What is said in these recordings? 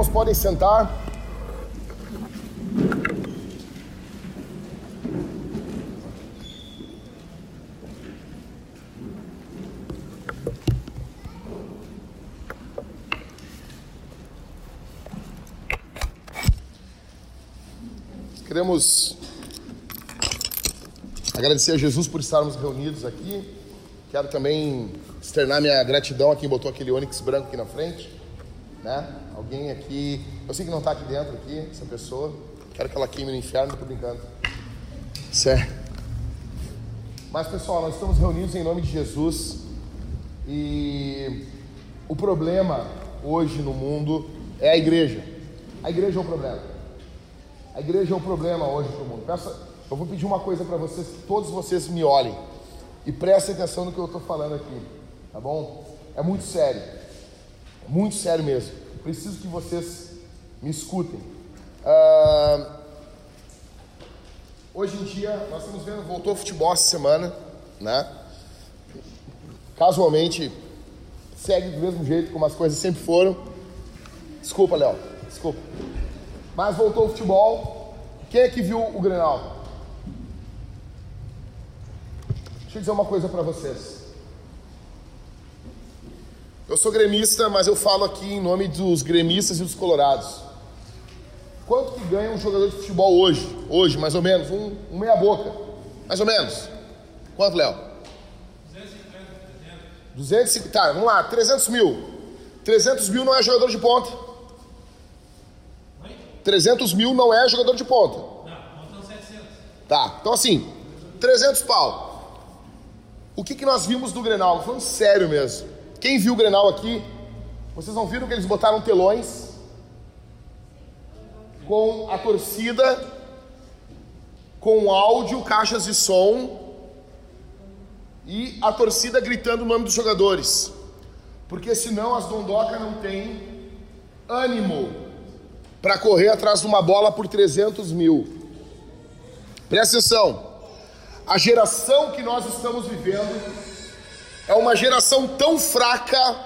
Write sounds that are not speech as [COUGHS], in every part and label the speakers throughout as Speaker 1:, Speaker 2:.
Speaker 1: irmãos podem sentar. Queremos agradecer a Jesus por estarmos reunidos aqui. Quero também externar minha gratidão a quem botou aquele ônix branco aqui na frente. Né? Alguém aqui, eu sei que não está aqui dentro, aqui, essa pessoa. Quero que ela queime no inferno, tô brincando. Certo. Mas pessoal, nós estamos reunidos em nome de Jesus e o problema hoje no mundo é a igreja. A igreja é o problema. A igreja é o problema hoje para o mundo. Peça, eu vou pedir uma coisa para vocês, que todos vocês me olhem e prestem atenção no que eu estou falando aqui, tá bom? É muito sério, muito sério mesmo. Preciso que vocês me escutem. Ah, hoje em dia, nós estamos vendo, voltou o futebol essa semana, né? Casualmente, segue do mesmo jeito como as coisas sempre foram. Desculpa, Léo, desculpa. Mas voltou o futebol. Quem é que viu o Grenal? Deixa eu dizer uma coisa para vocês. Eu sou gremista, mas eu falo aqui em nome dos gremistas e dos colorados. Quanto que ganha um jogador de futebol hoje? Hoje, mais ou menos, um, um meia boca. Mais ou menos. Quanto, Léo? 250, tá, vamos lá, 300 mil. 300 mil não é jogador de ponta. 300 mil não é jogador de ponta.
Speaker 2: Não, 700.
Speaker 1: Tá, então assim, 300 pau. O que, que nós vimos do Grenal? Falando sério mesmo. Quem viu o Grenal aqui, vocês não viram que eles botaram telões com a torcida, com áudio, caixas de som e a torcida gritando o nome dos jogadores. Porque senão as dondoca não tem ânimo para correr atrás de uma bola por 300 mil. Presta atenção. A geração que nós estamos vivendo é uma geração tão fraca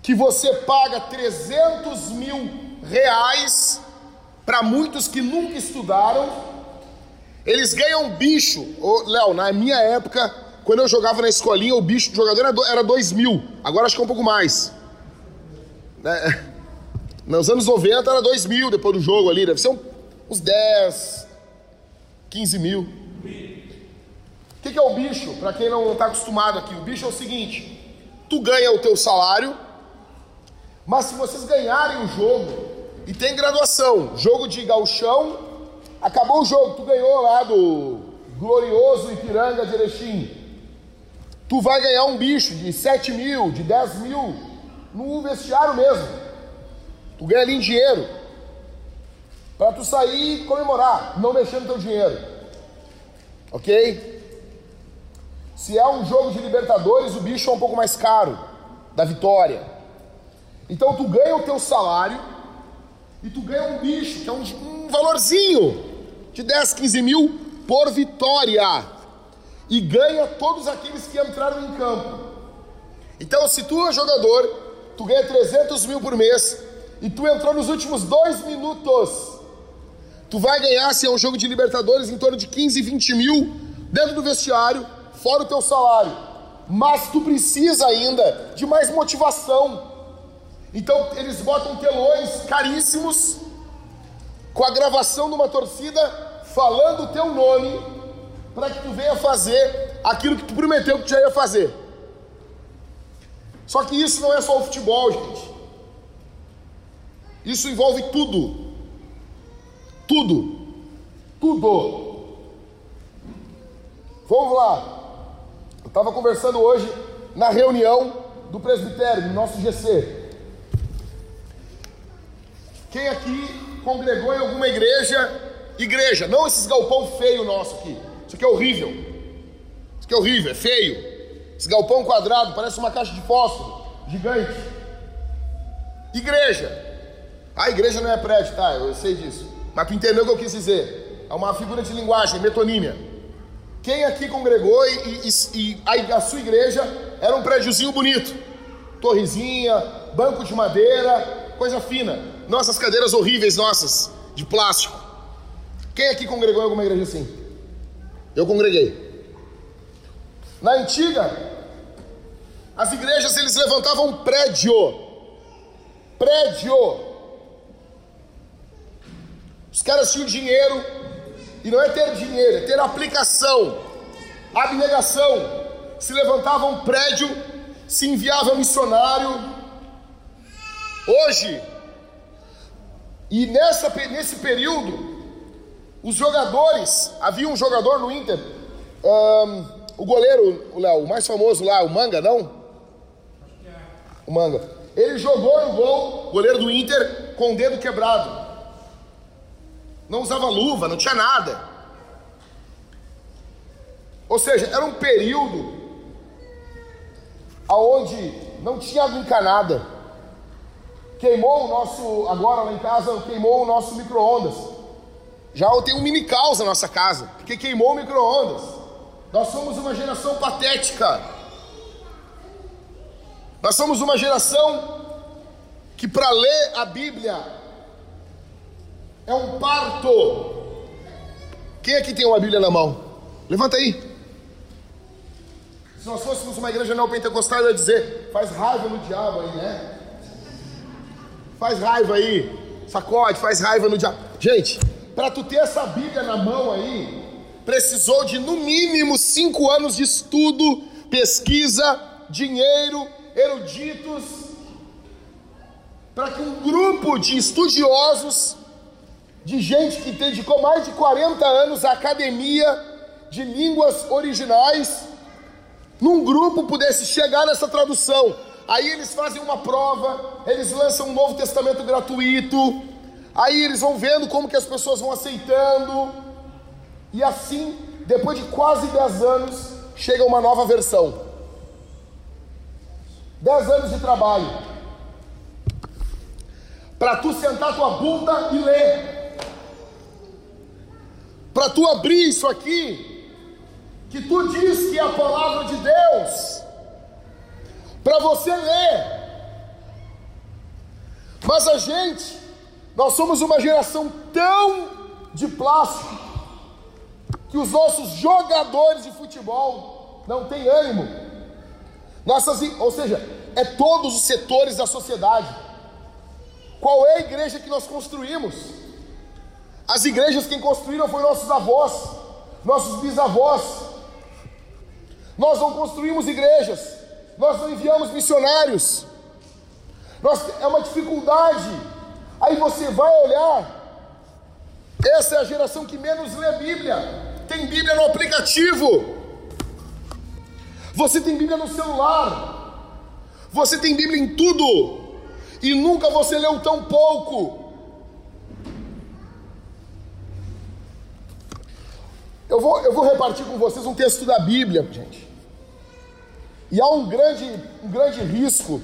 Speaker 1: que você paga 300 mil reais para muitos que nunca estudaram. Eles ganham bicho. Ô, Léo, na minha época, quando eu jogava na escolinha, o bicho do jogador era 2 mil. Agora acho que é um pouco mais. É, [LAUGHS] nos anos 90 era 2 mil depois do jogo ali. Deve ser uns 10, 15 mil. O que, que é o bicho? Para quem não está acostumado aqui, o bicho é o seguinte: tu ganha o teu salário, mas se vocês ganharem o jogo, e tem graduação, jogo de galchão, acabou o jogo, tu ganhou lá do glorioso Ipiranga de Erechim, tu vai ganhar um bicho de 7 mil, de 10 mil, no vestiário mesmo, tu ganha ali em dinheiro, para tu sair e comemorar, não mexendo teu dinheiro, ok? Se é um jogo de Libertadores, o bicho é um pouco mais caro da vitória. Então tu ganha o teu salário e tu ganha um bicho, que é um, um valorzinho de 10, 15 mil por vitória. E ganha todos aqueles que entraram em campo. Então, se tu é jogador, tu ganha 300 mil por mês e tu entrou nos últimos dois minutos, tu vai ganhar, se é um jogo de Libertadores, em torno de 15, 20 mil dentro do vestiário fora o teu salário, mas tu precisa ainda de mais motivação. Então eles botam telões caríssimos com a gravação de uma torcida falando o teu nome para que tu venha fazer aquilo que tu prometeu que tu já ia fazer. Só que isso não é só o futebol, gente. Isso envolve tudo. Tudo. Tudo. Vamos lá. Estava conversando hoje na reunião do presbitério, do nosso GC. Quem aqui congregou em alguma igreja? Igreja, não esses galpão feio nosso aqui. Isso aqui é horrível. Isso aqui é horrível, é feio. Esse galpão quadrado parece uma caixa de fósforo, gigante. Igreja. A igreja não é prédio, tá? Eu sei disso. Mas tu entendeu o que eu quis dizer? É uma figura de linguagem, metonímia. Quem aqui congregou e, e, e a, a, sua igreja era um prédiozinho bonito, torrezinha, banco de madeira, coisa fina. Nossas cadeiras horríveis, nossas, de plástico. Quem aqui congregou em alguma igreja assim? Eu congreguei. Na antiga, as igrejas eles levantavam um prédio. Prédio. Os caras tinham dinheiro, e não é ter dinheiro, é ter aplicação, abnegação. Se levantava um prédio, se enviava missionário. Hoje, e nessa, nesse período, os jogadores, havia um jogador no Inter, um, o goleiro, o Léo, o mais famoso lá, o Manga, não? O Manga. Ele jogou no gol, goleiro do Inter, com o dedo quebrado. Não usava luva, não tinha nada. Ou seja, era um período aonde não tinha água encanada. Queimou o nosso, agora lá em casa, queimou o nosso micro-ondas. Já tem um mini caos na nossa casa, porque queimou o micro-ondas. Nós somos uma geração patética. Nós somos uma geração que para ler a Bíblia é um parto. Quem aqui tem uma Bíblia na mão? Levanta aí. Se nós fôssemos uma igreja neopentecostal, eu ia dizer: faz raiva no diabo aí, né? Faz raiva aí, sacode, faz raiva no diabo. Gente, para tu ter essa Bíblia na mão aí, precisou de no mínimo cinco anos de estudo, pesquisa, dinheiro, eruditos, para que um grupo de estudiosos, de gente que dedicou mais de 40 anos à academia de línguas originais, num grupo pudesse chegar nessa tradução. Aí eles fazem uma prova, eles lançam um Novo Testamento gratuito, aí eles vão vendo como que as pessoas vão aceitando, e assim, depois de quase 10 anos, chega uma nova versão. 10 anos de trabalho. Para tu sentar tua bunda e ler. Para tu abrir isso aqui, que tu diz que é a palavra de Deus. Para você ler. Mas a gente, nós somos uma geração tão de plástico que os nossos jogadores de futebol não têm ânimo. Nossas, ou seja, é todos os setores da sociedade. Qual é a igreja que nós construímos? As igrejas quem construíram foram nossos avós, nossos bisavós. Nós não construímos igrejas, nós não enviamos missionários. Nós, é uma dificuldade. Aí você vai olhar, essa é a geração que menos lê Bíblia tem Bíblia no aplicativo, você tem Bíblia no celular, você tem Bíblia em tudo, e nunca você leu tão pouco. Eu vou, eu vou repartir com vocês um texto da Bíblia, gente. E há um grande, um grande risco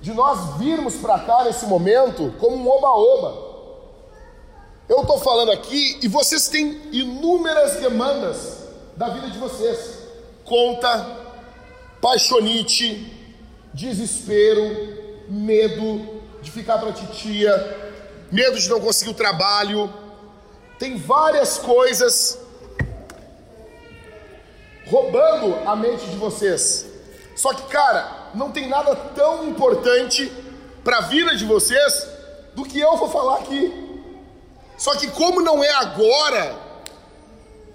Speaker 1: de nós virmos para cá nesse momento como um oba-oba. Eu estou falando aqui e vocês têm inúmeras demandas da vida de vocês: conta, paixonite, desespero, medo de ficar para titia, medo de não conseguir o trabalho. Tem várias coisas roubando a mente de vocês. Só que, cara, não tem nada tão importante para a vida de vocês do que eu vou falar aqui. Só que como não é agora,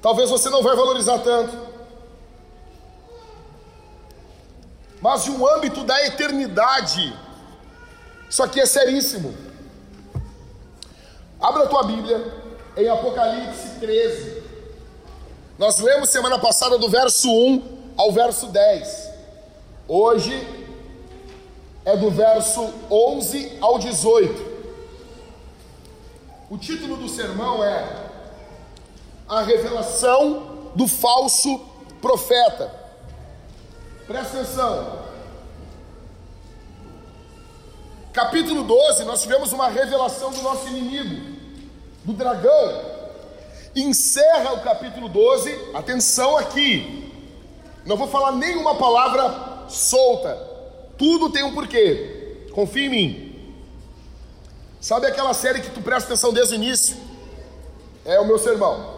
Speaker 1: talvez você não vai valorizar tanto. Mas de um âmbito da eternidade, isso aqui é seríssimo. Abra a tua Bíblia em Apocalipse 13. Nós lemos semana passada do verso 1 ao verso 10. Hoje é do verso 11 ao 18. O título do sermão é A Revelação do Falso Profeta. Presta atenção. Capítulo 12, nós tivemos uma revelação do nosso inimigo, do dragão. Encerra o capítulo 12, atenção aqui. Não vou falar nenhuma palavra solta. Tudo tem um porquê. Confie em mim. Sabe aquela série que tu presta atenção desde o início? É o meu sermão.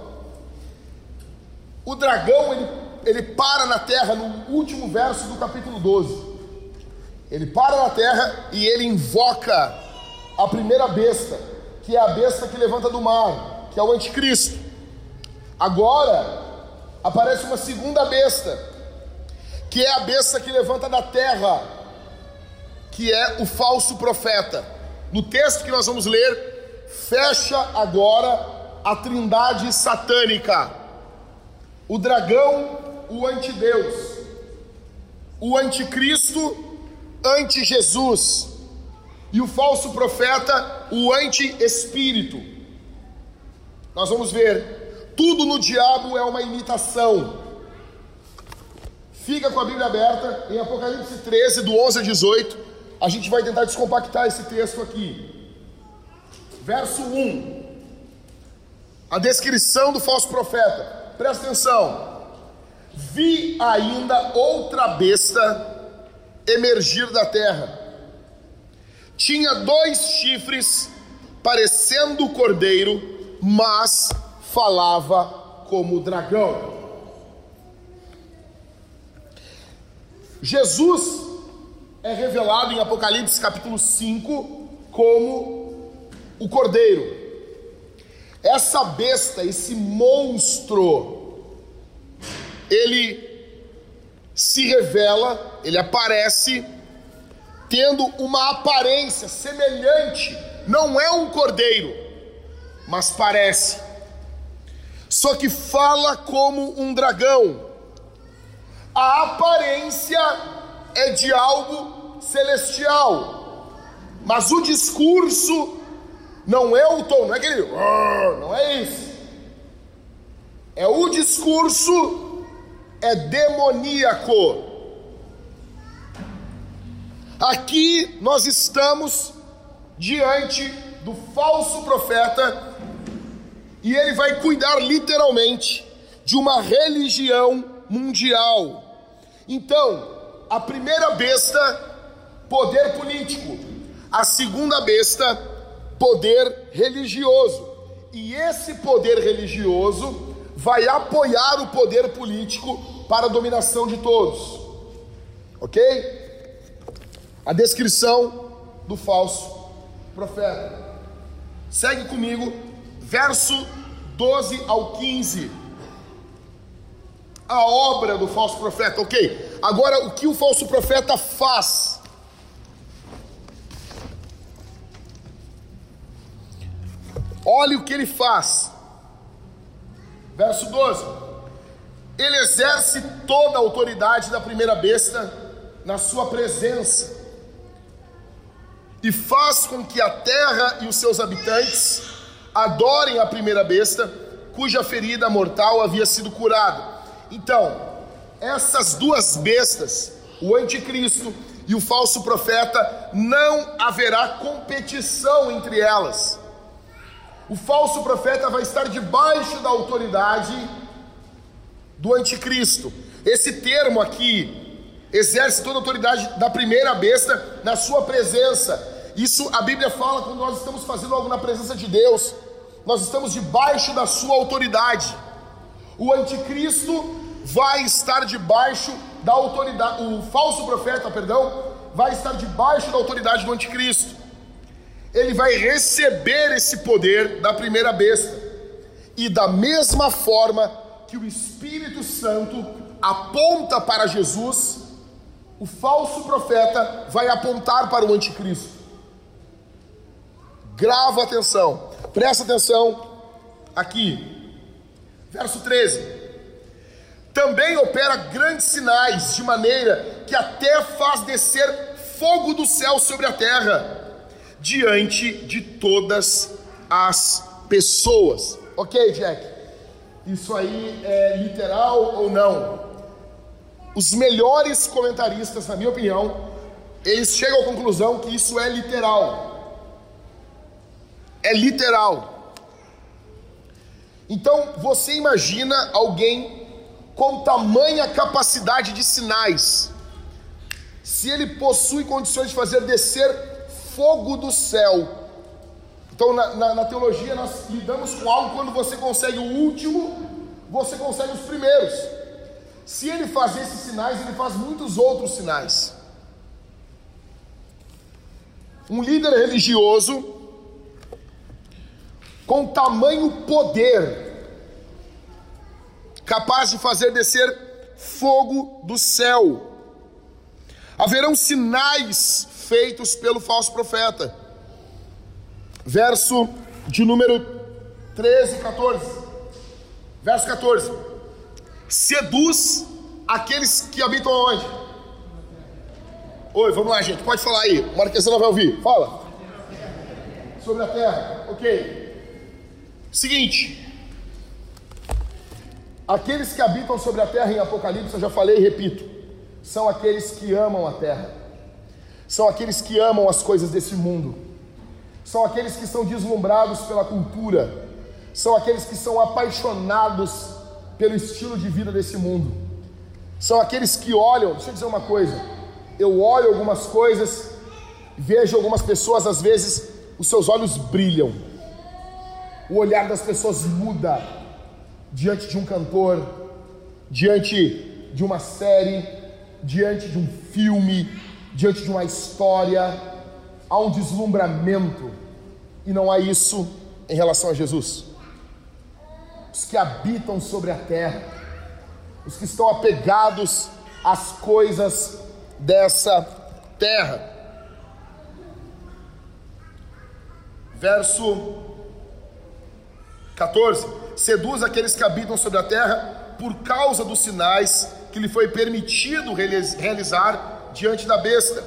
Speaker 1: O dragão, ele, ele para na terra no último verso do capítulo 12. Ele para na terra e ele invoca a primeira besta, que é a besta que levanta do mar, que é o anticristo. Agora aparece uma segunda besta, que é a besta que levanta da terra, que é o falso profeta. No texto que nós vamos ler, fecha agora a trindade satânica: o dragão, o antideus, o anticristo, anti-Jesus, e o falso profeta, o anti-espírito. Nós vamos ver, tudo no diabo é uma imitação. Fica com a Bíblia aberta em Apocalipse 13, do 11 a 18 a gente vai tentar descompactar esse texto aqui. Verso 1. A descrição do falso profeta. Presta atenção. Vi ainda outra besta emergir da terra. Tinha dois chifres, parecendo cordeiro, mas falava como dragão. Jesus é revelado em Apocalipse capítulo 5 como o cordeiro. Essa besta, esse monstro, ele se revela, ele aparece tendo uma aparência semelhante, não é um cordeiro, mas parece. Só que fala como um dragão. A aparência é de algo celestial, mas o discurso não é o tom, não é aquele, não é isso. É o discurso é demoníaco. Aqui nós estamos diante do falso profeta e ele vai cuidar literalmente de uma religião mundial. Então, a primeira besta, poder político. A segunda besta, poder religioso. E esse poder religioso vai apoiar o poder político para a dominação de todos. Ok? A descrição do falso profeta. Segue comigo, verso 12 ao 15 a obra do falso profeta, ok. Agora, o que o falso profeta faz? Olhe o que ele faz. Verso 12: Ele exerce toda a autoridade da primeira besta na sua presença, e faz com que a terra e os seus habitantes adorem a primeira besta, cuja ferida mortal havia sido curada então, essas duas bestas, o anticristo e o falso profeta, não haverá competição entre elas. O falso profeta vai estar debaixo da autoridade do anticristo. Esse termo aqui exerce toda a autoridade da primeira besta na sua presença. Isso a Bíblia fala quando nós estamos fazendo algo na presença de Deus. Nós estamos debaixo da sua autoridade. O anticristo vai estar debaixo da autoridade, o falso profeta, perdão, vai estar debaixo da autoridade do anticristo. Ele vai receber esse poder da primeira besta. E da mesma forma que o Espírito Santo aponta para Jesus, o falso profeta vai apontar para o anticristo. Grava atenção, presta atenção aqui. Verso 13. Também opera grandes sinais, de maneira que até faz descer fogo do céu sobre a terra, diante de todas as pessoas. Ok, Jack? Isso aí é literal ou não? Os melhores comentaristas, na minha opinião, eles chegam à conclusão que isso é literal. É literal. Então, você imagina alguém com tamanha capacidade de sinais, se ele possui condições de fazer descer fogo do céu Então, na, na, na, teologia, nós lidamos com algo quando você consegue o último, você consegue os primeiros. Se ele faz esses sinais, ele faz muitos outros sinais. Um líder religioso com tamanho poder, capaz de fazer descer fogo do céu. Haverão sinais feitos pelo falso profeta. Verso de número 13 e 14. Verso 14. Seduz aqueles que habitam onde? Oi, vamos lá, gente. Pode falar aí. O Marquesana vai ouvir. Fala. Sobre a terra. Ok. Seguinte. Aqueles que habitam sobre a terra em Apocalipse, eu já falei e repito, são aqueles que amam a terra. São aqueles que amam as coisas desse mundo. São aqueles que são deslumbrados pela cultura. São aqueles que são apaixonados pelo estilo de vida desse mundo. São aqueles que olham, deixa eu dizer uma coisa. Eu olho algumas coisas, vejo algumas pessoas, às vezes, os seus olhos brilham o olhar das pessoas muda diante de um cantor, diante de uma série, diante de um filme, diante de uma história. Há um deslumbramento, e não há isso em relação a Jesus. Os que habitam sobre a terra, os que estão apegados às coisas dessa terra. Verso 14: Seduz aqueles que habitam sobre a terra por causa dos sinais que lhe foi permitido realizar diante da besta,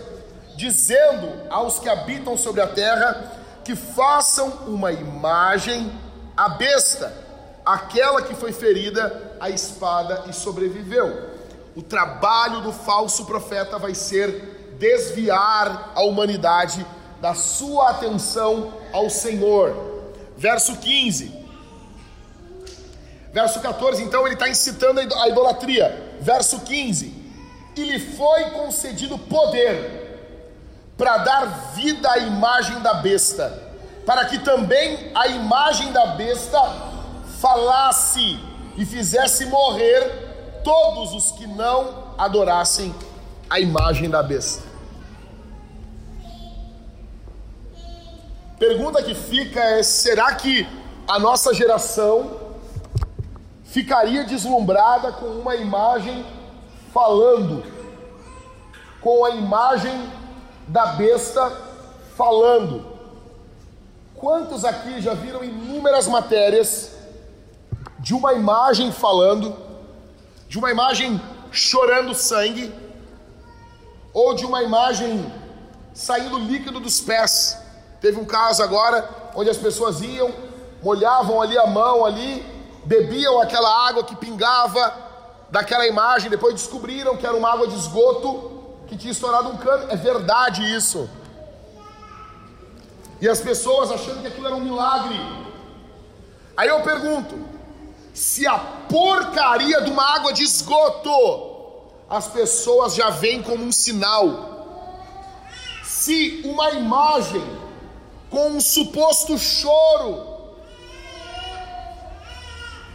Speaker 1: dizendo aos que habitam sobre a terra que façam uma imagem à besta, aquela que foi ferida à espada e sobreviveu. O trabalho do falso profeta vai ser desviar a humanidade da sua atenção ao Senhor. Verso 15: Verso 14, então ele está incitando a idolatria. Verso 15: E lhe foi concedido poder para dar vida à imagem da besta, para que também a imagem da besta falasse e fizesse morrer todos os que não adorassem a imagem da besta. Pergunta que fica é: será que a nossa geração ficaria deslumbrada com uma imagem falando, com a imagem da besta falando. Quantos aqui já viram inúmeras matérias de uma imagem falando, de uma imagem chorando sangue, ou de uma imagem saindo líquido dos pés? Teve um caso agora onde as pessoas iam, molhavam ali a mão ali bebiam aquela água que pingava daquela imagem, depois descobriram que era uma água de esgoto que tinha estourado um cano. É verdade isso. E as pessoas achando que aquilo era um milagre. Aí eu pergunto: se a porcaria de uma água de esgoto as pessoas já veem como um sinal, se uma imagem com um suposto choro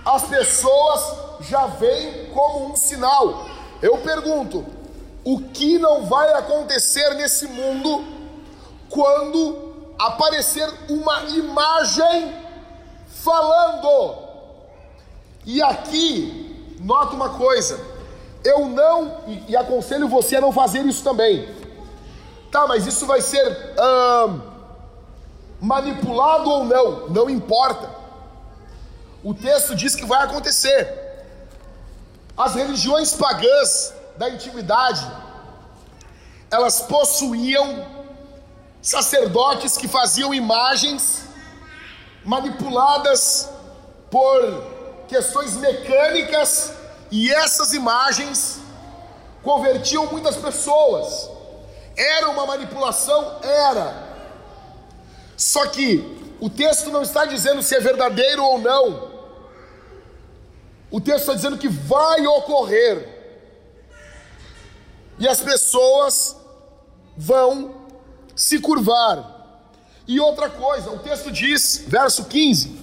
Speaker 1: as pessoas já veem como um sinal. Eu pergunto: o que não vai acontecer nesse mundo quando aparecer uma imagem falando? E aqui, nota uma coisa: eu não, e, e aconselho você a não fazer isso também. Tá, mas isso vai ser manipulado ou não? Não importa. O texto diz que vai acontecer. As religiões pagãs da antiguidade, elas possuíam sacerdotes que faziam imagens manipuladas por questões mecânicas e essas imagens convertiam muitas pessoas. Era uma manipulação? Era. Só que o texto não está dizendo se é verdadeiro ou não. O texto está dizendo que vai ocorrer. E as pessoas vão se curvar. E outra coisa, o texto diz, verso 15: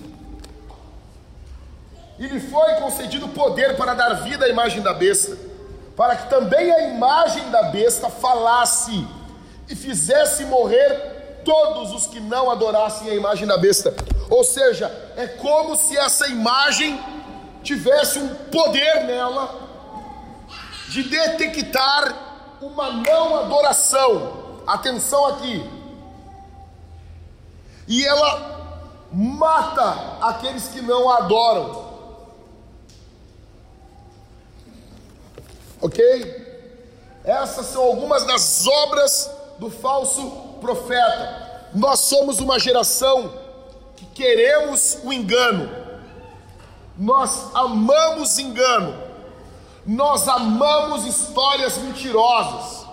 Speaker 1: E lhe foi concedido poder para dar vida à imagem da besta, para que também a imagem da besta falasse e fizesse morrer todos os que não adorassem a imagem da besta. Ou seja, é como se essa imagem tivesse um poder nela de detectar uma não adoração. Atenção aqui. E ela mata aqueles que não a adoram. Ok? Essas são algumas das obras do falso profeta. Nós somos uma geração que queremos o engano. Nós amamos engano. Nós amamos histórias mentirosas.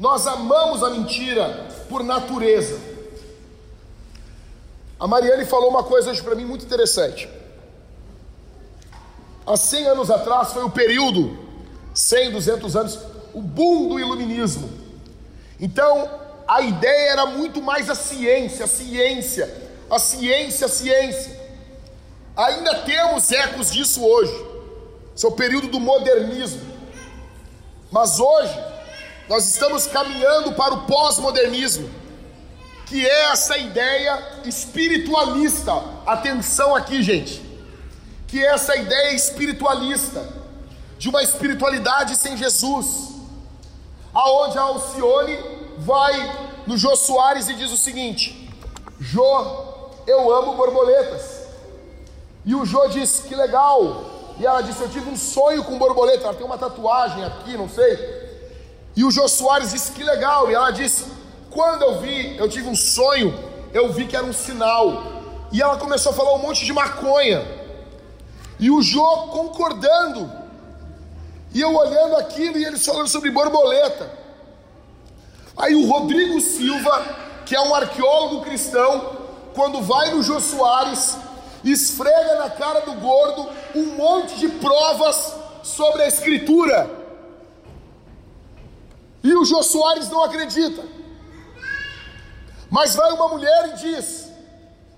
Speaker 1: Nós amamos a mentira por natureza. A Mariane falou uma coisa hoje para mim muito interessante. Há 100 anos atrás foi o período, 100, 200 anos, o boom do iluminismo. Então, a ideia era muito mais a ciência, a ciência, a ciência, a ciência. Ainda temos ecos disso hoje. Esse é o período do modernismo. Mas hoje, nós estamos caminhando para o pós-modernismo, que é essa ideia espiritualista. Atenção aqui, gente. Que é essa ideia espiritualista, de uma espiritualidade sem Jesus. Aonde a Alcione vai no Jô Soares e diz o seguinte: Jô, eu amo borboletas. E o Jô diz: Que legal, e ela disse: Eu tive um sonho com borboleta. Ela tem uma tatuagem aqui, não sei. E o Jô Soares disse: Que legal. E ela disse: Quando eu vi, eu tive um sonho, eu vi que era um sinal. E ela começou a falar um monte de maconha. E o Jô concordando. E eu olhando aquilo e eles falando sobre borboleta. Aí o Rodrigo Silva, que é um arqueólogo cristão, quando vai no Jô Soares, esfrega na cara do gordo um monte de provas sobre a escritura. E o Jô Soares não acredita. Mas vai uma mulher e diz: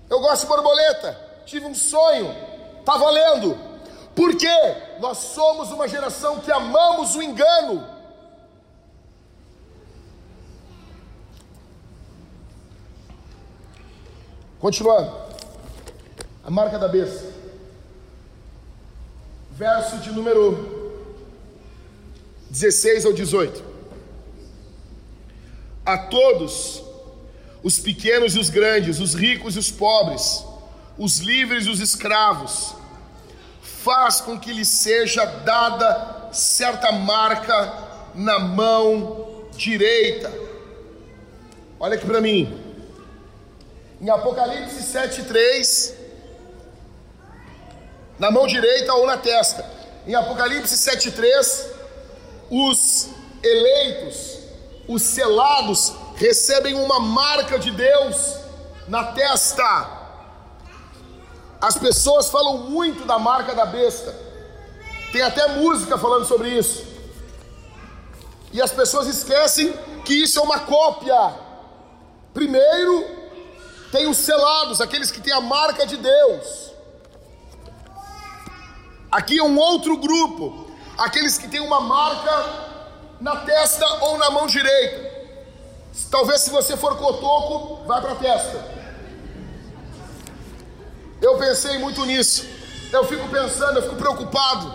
Speaker 1: Eu gosto de borboleta, tive um sonho, está valendo. Por quê? Nós somos uma geração que amamos o engano. Continuando. A marca da besta. Verso de número 16 ao 18. A todos, os pequenos e os grandes, os ricos e os pobres, os livres e os escravos, faz com que lhe seja dada certa marca na mão direita. Olha aqui para mim. Em Apocalipse 7:3 na mão direita ou na testa. Em Apocalipse 7,3, os eleitos, os selados, recebem uma marca de Deus na testa. As pessoas falam muito da marca da besta, tem até música falando sobre isso. E as pessoas esquecem que isso é uma cópia. Primeiro, tem os selados, aqueles que têm a marca de Deus. Aqui é um outro grupo, aqueles que têm uma marca na testa ou na mão direita. Talvez se você for cotoco, vai para a testa. Eu pensei muito nisso. Eu fico pensando, eu fico preocupado.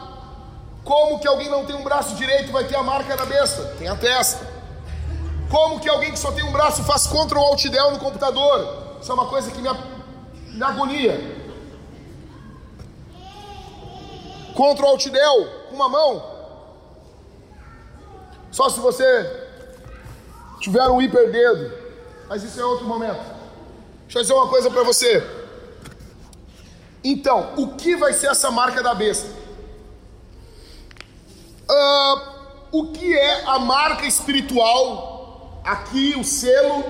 Speaker 1: Como que alguém não tem um braço direito vai ter a marca na besta? Tem a testa. Como que alguém que só tem um braço faz Ctrl Alt Del no computador? Isso é uma coisa que me, me agonia. Contra o altidel com uma mão. Só se você tiver um hiperdedo. Mas isso é outro momento. Deixa eu dizer uma coisa para você. Então, o que vai ser essa marca da besta? Uh, o que é a marca espiritual? Aqui, o selo.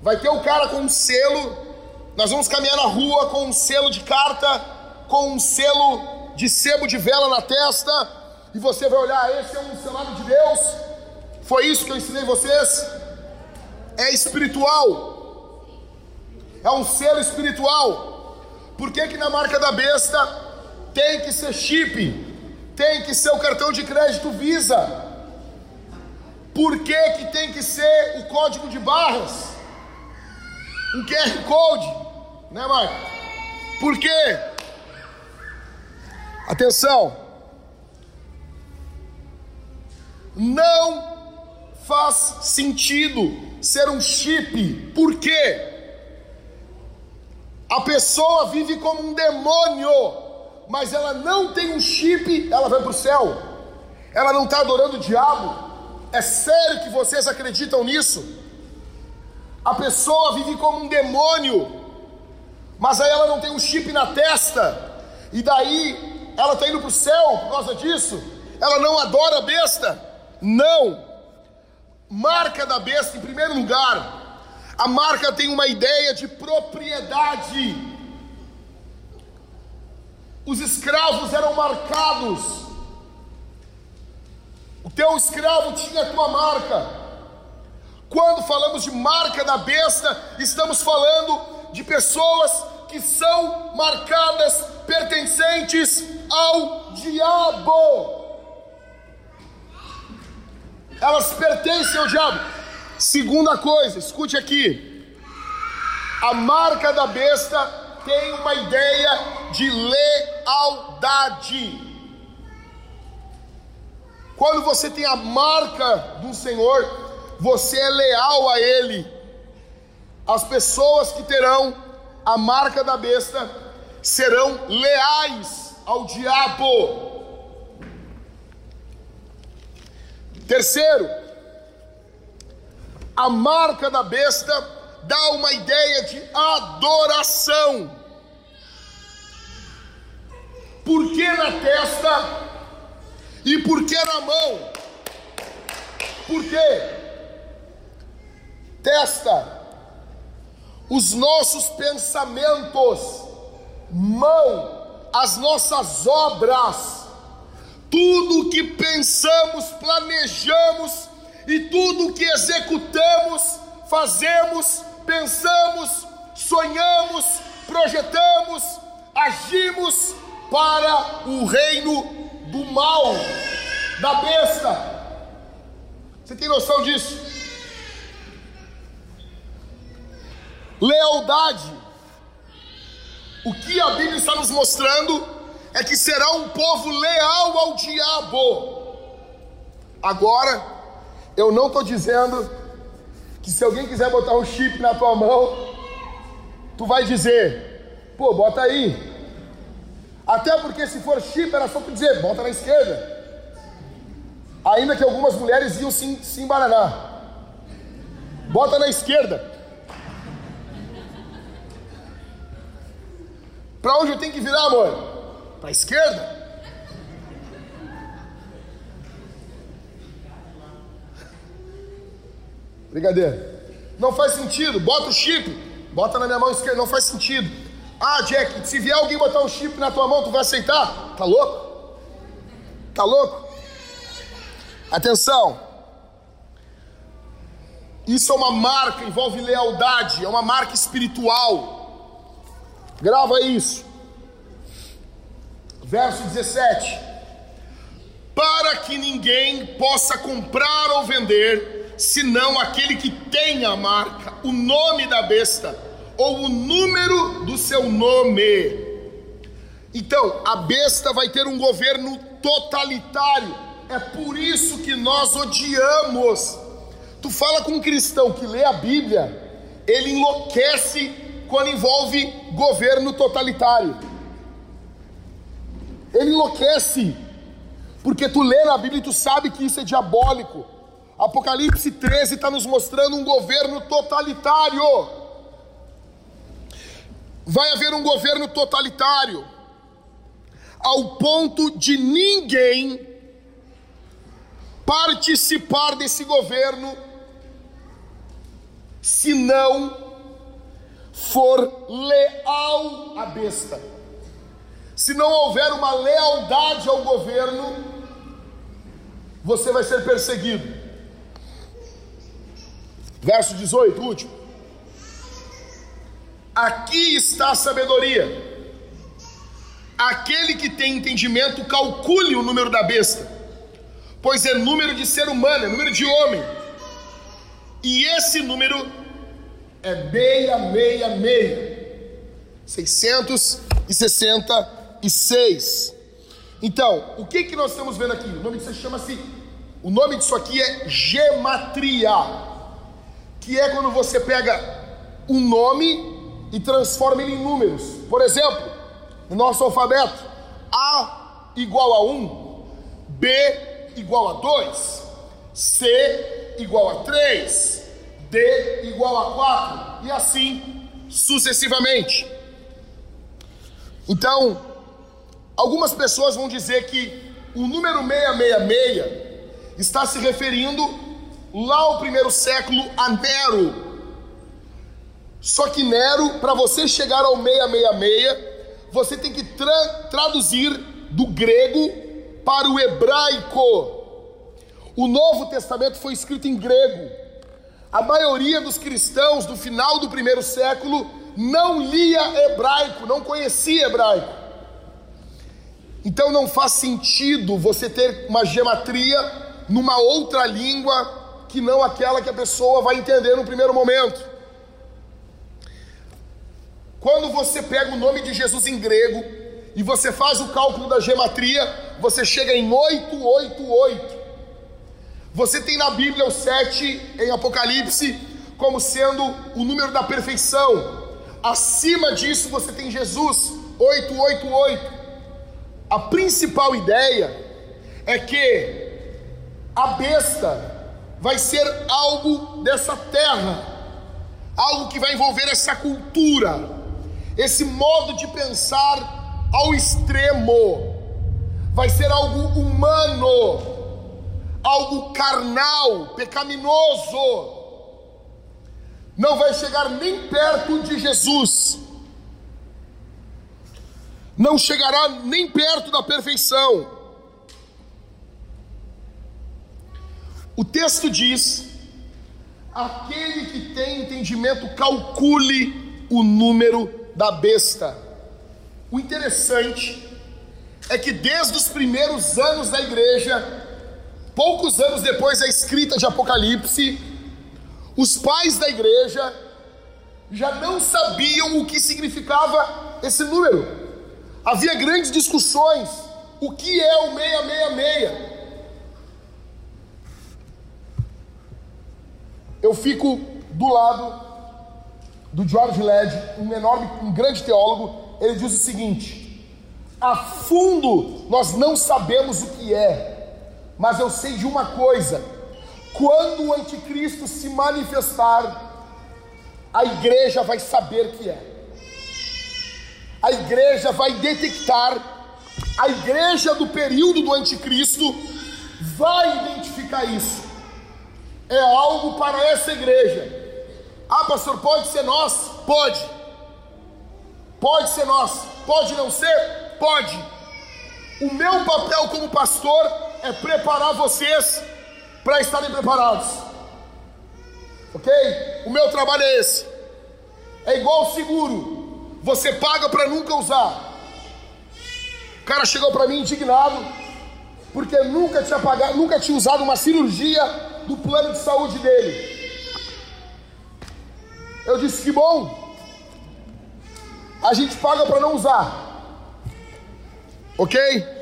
Speaker 1: Vai ter o cara com um selo. Nós vamos caminhar na rua com um selo de carta, com um selo de sebo de vela na testa, e você vai olhar, esse é um selado de Deus. Foi isso que eu ensinei vocês? é espiritual. É um selo espiritual. Por que, que na marca da besta tem que ser chip? Tem que ser o cartão de crédito Visa? Por que, que tem que ser o código de barras? Um QR Code, né, Marco? Por quê? Atenção, não faz sentido ser um chip, por quê? A pessoa vive como um demônio, mas ela não tem um chip, ela vai para o céu, ela não está adorando o diabo. É sério que vocês acreditam nisso? A pessoa vive como um demônio, mas aí ela não tem um chip na testa, e daí ela está indo para o céu por causa disso. Ela não adora a besta. Não. Marca da besta, em primeiro lugar, a marca tem uma ideia de propriedade. Os escravos eram marcados o teu escravo tinha a tua marca. Quando falamos de marca da besta, estamos falando de pessoas que são marcadas pertencentes ao diabo. Elas pertencem ao diabo. Segunda coisa, escute aqui. A marca da besta tem uma ideia de lealdade. Quando você tem a marca do Senhor, você é leal a Ele. As pessoas que terão a marca da besta serão leais ao diabo. Terceiro, a marca da besta dá uma ideia de adoração. Por que na testa e por que na mão? Por quê? Testa. Os nossos pensamentos, mão, as nossas obras, tudo que pensamos, planejamos e tudo que executamos, fazemos, pensamos, sonhamos, projetamos, agimos para o reino do mal, da besta. Você tem noção disso? Lealdade. O que a Bíblia está nos mostrando é que será um povo leal ao diabo. Agora, eu não estou dizendo que se alguém quiser botar um chip na tua mão, tu vai dizer, pô, bota aí, até porque se for chip, era só para dizer, bota na esquerda. Ainda que algumas mulheres iam se, se embaranar. Bota na esquerda. Para onde eu tenho que virar, amor? Para a esquerda. Brincadeira. Não faz sentido. Bota o chip. Bota na minha mão esquerda. Não faz sentido. Ah, Jack, se vier alguém botar um chip na tua mão, tu vai aceitar? Tá louco? Tá louco? Atenção. Isso é uma marca, envolve lealdade, é uma marca espiritual. Grava isso. Verso 17: Para que ninguém possa comprar ou vender, senão aquele que tem a marca, o nome da besta ou o número do seu nome. Então, a besta vai ter um governo totalitário. É por isso que nós odiamos. Tu fala com um cristão que lê a Bíblia, ele enlouquece quando envolve governo totalitário. Ele enlouquece, porque tu lê na Bíblia e tu sabe que isso é diabólico. Apocalipse 13 está nos mostrando um governo totalitário vai haver um governo totalitário, ao ponto de ninguém participar desse governo se não for leal à besta. Se não houver uma lealdade ao governo, você vai ser perseguido. Verso 18, último. Aqui está a sabedoria. Aquele que tem entendimento, calcule o número da besta, pois é número de ser humano, é número de homem. E esse número é 666. 666. Então, o que que nós estamos vendo aqui? O nome disso chama-se o nome disso aqui é gematria, que é quando você pega um nome e transforma ele em números. Por exemplo, no nosso alfabeto, A igual a 1, B igual a 2, C igual a 3, D igual a 4 e assim sucessivamente. Então, algumas pessoas vão dizer que o número 666 está se referindo lá ao primeiro século a Nero. Só que Nero, para você chegar ao 666, você tem que tra traduzir do grego para o hebraico. O Novo Testamento foi escrito em grego. A maioria dos cristãos do final do primeiro século não lia hebraico, não conhecia hebraico. Então não faz sentido você ter uma gematria numa outra língua que não aquela que a pessoa vai entender no primeiro momento. Quando você pega o nome de Jesus em grego e você faz o cálculo da gematria, você chega em 888. Você tem na Bíblia o 7 em Apocalipse como sendo o número da perfeição. Acima disso você tem Jesus, 888. A principal ideia é que a besta vai ser algo dessa terra, algo que vai envolver essa cultura, esse modo de pensar ao extremo, vai ser algo humano, algo carnal, pecaminoso, não vai chegar nem perto de Jesus, não chegará nem perto da perfeição. O texto diz: aquele que tem entendimento, calcule o número da besta. O interessante é que desde os primeiros anos da igreja, poucos anos depois da escrita de Apocalipse, os pais da igreja já não sabiam o que significava esse número. Havia grandes discussões. O que é o 666? eu fico do lado do George Led, um enorme, um grande teólogo, ele diz o seguinte: a fundo nós não sabemos o que é, mas eu sei de uma coisa: quando o anticristo se manifestar, a igreja vai saber que é. A igreja vai detectar, a igreja do período do anticristo vai identificar isso é algo para essa igreja. Ah, pastor, pode ser nós? Pode. Pode ser nós. Pode não ser? Pode. O meu papel como pastor é preparar vocês para estarem preparados. Ok? O meu trabalho é esse. É igual seguro. Você paga para nunca usar. O cara chegou para mim indignado porque nunca tinha pagado, nunca tinha usado uma cirurgia do plano de saúde dele. Eu disse que bom. A gente paga para não usar. Ok?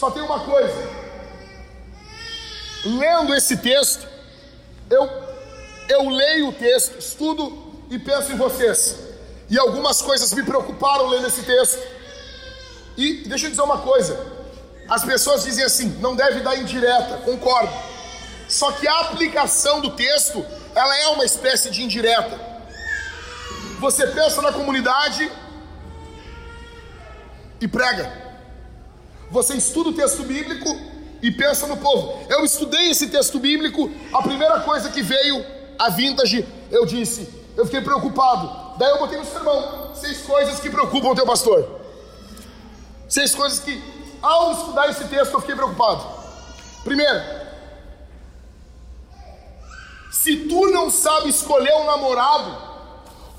Speaker 1: Só tem uma coisa. Lendo esse texto, eu, eu leio o texto, estudo e penso em vocês. E algumas coisas me preocuparam lendo esse texto. E deixa eu dizer uma coisa: as pessoas dizem assim, não deve dar indireta, concordo. Só que a aplicação do texto, ela é uma espécie de indireta. Você pensa na comunidade e prega. Você estuda o texto bíblico e pensa no povo. Eu estudei esse texto bíblico, a primeira coisa que veio a vintage, eu disse, eu fiquei preocupado. Daí eu botei no sermão, seis coisas que preocupam o teu pastor. Seis coisas que ao estudar esse texto, eu fiquei preocupado. Primeiro, Se tu não sabe escolher um namorado,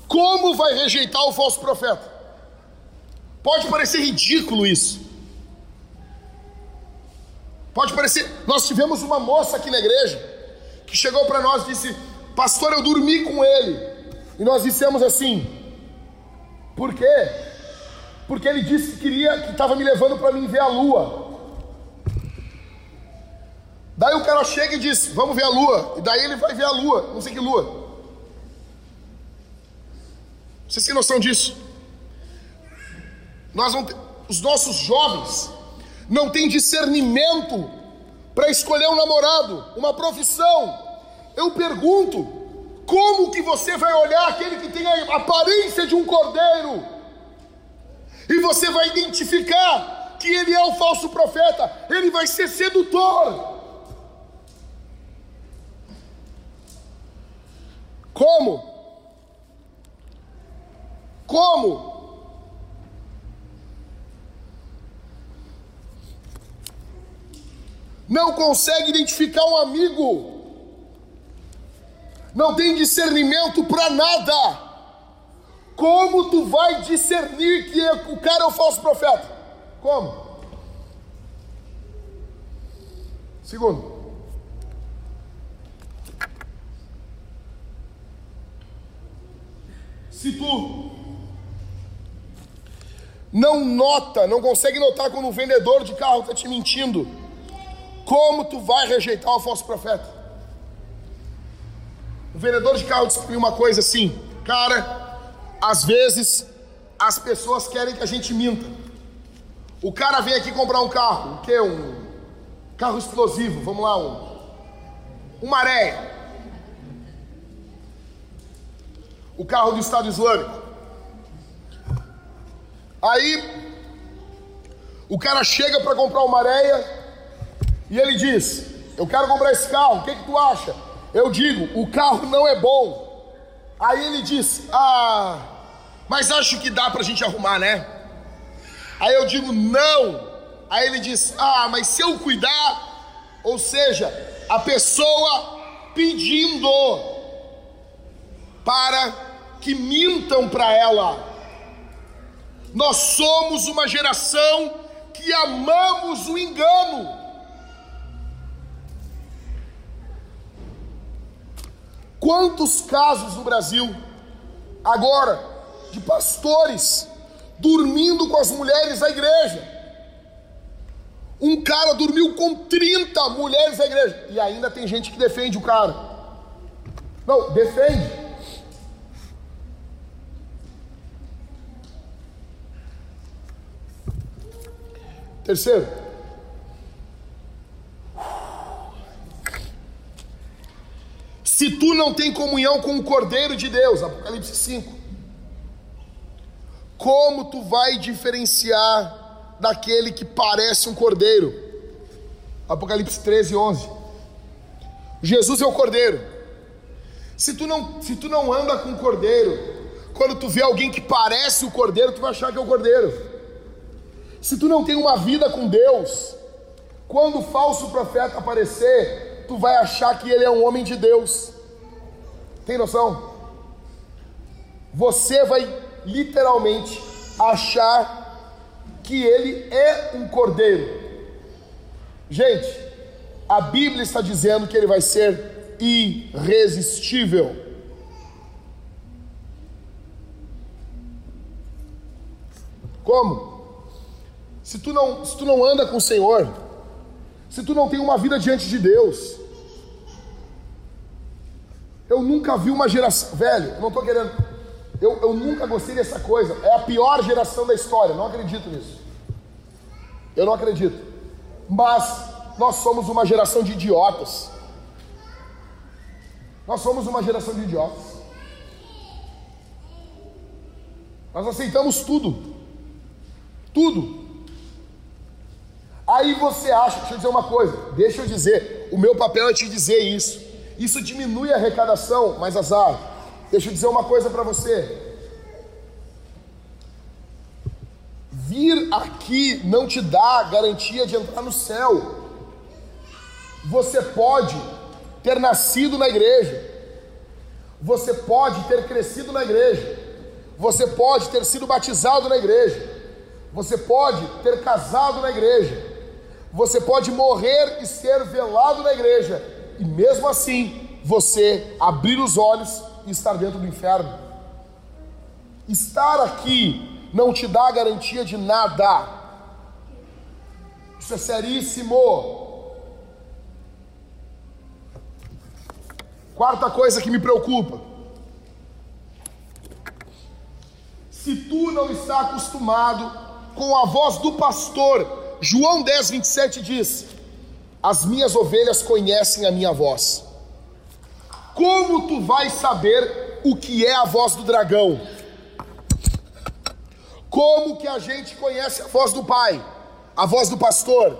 Speaker 1: como vai rejeitar o falso profeta? Pode parecer ridículo isso. Pode parecer. Nós tivemos uma moça aqui na igreja que chegou para nós e disse: Pastor, eu dormi com ele. E nós dissemos assim: Por quê? Porque ele disse que queria, que estava me levando para mim ver a lua. Daí o cara chega e diz: Vamos ver a lua. E daí ele vai ver a lua. Não sei que lua. Vocês têm noção disso? Nós não, os nossos jovens não têm discernimento para escolher um namorado, uma profissão. Eu pergunto, como que você vai olhar aquele que tem a aparência de um cordeiro e você vai identificar que ele é o falso profeta? Ele vai ser sedutor. Como? Como? Não consegue identificar um amigo, não tem discernimento para nada. Como tu vai discernir que o cara é o falso profeta? Como? Segundo, se tu não nota, não consegue notar quando o vendedor de carro está te mentindo, como tu vai rejeitar o falso profeta? O vendedor de carro disse uma coisa assim, cara, às vezes as pessoas querem que a gente minta. O cara vem aqui comprar um carro, o que? Um carro explosivo, vamos lá, um, um maré. O carro do Estado Islâmico. Aí o cara chega para comprar uma areia e ele diz: Eu quero comprar esse carro, o que, que tu acha? Eu digo: O carro não é bom. Aí ele diz: Ah, mas acho que dá para a gente arrumar, né? Aí eu digo: Não. Aí ele diz: Ah, mas se eu cuidar, ou seja, a pessoa pedindo para que mintam para ela. Nós somos uma geração que amamos o engano. Quantos casos no Brasil, agora, de pastores dormindo com as mulheres da igreja? Um cara dormiu com 30 mulheres da igreja. E ainda tem gente que defende o cara. Não, defende. Terceiro, Se tu não tem comunhão com o Cordeiro de Deus, Apocalipse 5, como tu vai diferenciar daquele que parece um cordeiro? Apocalipse 13, 11. Jesus é o cordeiro. Se tu não, se tu não anda com o cordeiro, quando tu vê alguém que parece o cordeiro, tu vai achar que é o cordeiro. Se tu não tem uma vida com Deus, quando o falso profeta aparecer, tu vai achar que ele é um homem de Deus. Tem noção? Você vai literalmente achar que ele é um cordeiro. Gente, a Bíblia está dizendo que ele vai ser irresistível. Como? Se tu não, se tu não anda com o Senhor, se tu não tem uma vida diante de Deus, eu nunca vi uma geração. Velho, eu não estou querendo. Eu, eu nunca gostei dessa coisa. É a pior geração da história. Não acredito nisso. Eu não acredito. Mas nós somos uma geração de idiotas. Nós somos uma geração de idiotas. Nós aceitamos tudo. Tudo. Aí você acha, deixa eu dizer uma coisa, deixa eu dizer, o meu papel é te dizer isso. Isso diminui a arrecadação, mas azar. Deixa eu dizer uma coisa para você. Vir aqui não te dá garantia de entrar no céu. Você pode ter nascido na igreja. Você pode ter crescido na igreja. Você pode ter sido batizado na igreja. Você pode ter casado na igreja. Você pode morrer e ser velado na igreja. E mesmo assim, você abrir os olhos e estar dentro do inferno. Estar aqui não te dá garantia de nada. Isso é seríssimo. Quarta coisa que me preocupa. Se tu não está acostumado com a voz do pastor, João 10, 27 diz: As minhas ovelhas conhecem a minha voz. Como tu vais saber o que é a voz do dragão? Como que a gente conhece a voz do pai, a voz do pastor?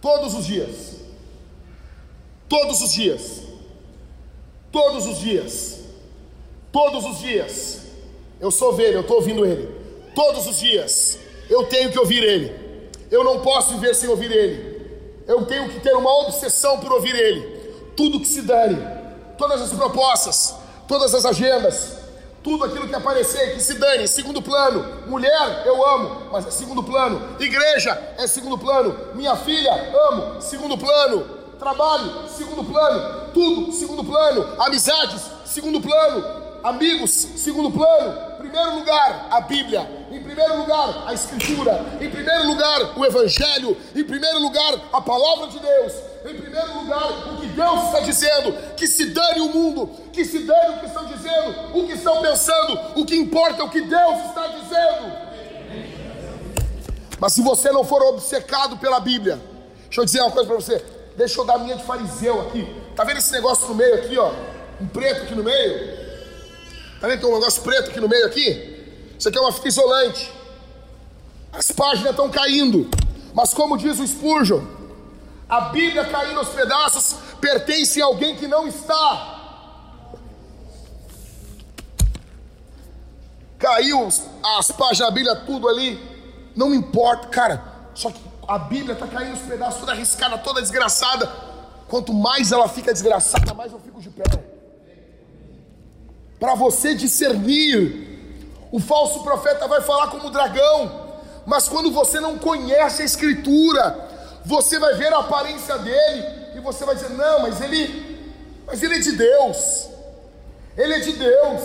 Speaker 1: Todos os dias. Todos os dias. Todos os dias. Todos os dias. Eu sou ovelha, eu estou ouvindo ele. Todos os dias. Eu tenho que ouvir ele. Eu não posso viver sem ouvir ele. Eu tenho que ter uma obsessão por ouvir ele. Tudo que se dane, todas as propostas, todas as agendas, tudo aquilo que aparecer, que se dane, segundo plano. Mulher, eu amo, mas é segundo plano. Igreja é segundo plano. Minha filha, amo, segundo plano. Trabalho, segundo plano. Tudo, segundo plano. Amizades, segundo plano. Amigos, segundo plano. Primeiro lugar, a Bíblia em primeiro lugar, a Escritura. Em primeiro lugar, o Evangelho. Em primeiro lugar, a palavra de Deus. Em primeiro lugar, o que Deus está dizendo. Que se dane o mundo. Que se dane o que estão dizendo. O que estão pensando. O que importa é o que Deus está dizendo. Mas se você não for obcecado pela Bíblia, deixa eu dizer uma coisa para você. Deixa eu dar a minha de fariseu aqui. Tá vendo esse negócio no meio aqui, ó? Um preto aqui no meio? Tá vendo que tem um negócio preto aqui no meio aqui? Isso aqui é uma fita isolante. As páginas estão caindo. Mas como diz o Spurgeon, a Bíblia caindo aos pedaços pertence a alguém que não está. Caiu as páginas da Bíblia, tudo ali. Não importa, cara. Só que a Bíblia está caindo aos pedaços, toda arriscada, toda desgraçada. Quanto mais ela fica desgraçada, mais eu fico de pé. Para você discernir. O falso profeta vai falar como dragão, mas quando você não conhece a Escritura, você vai ver a aparência dele e você vai dizer: não, mas ele, mas ele é de Deus, ele é de Deus,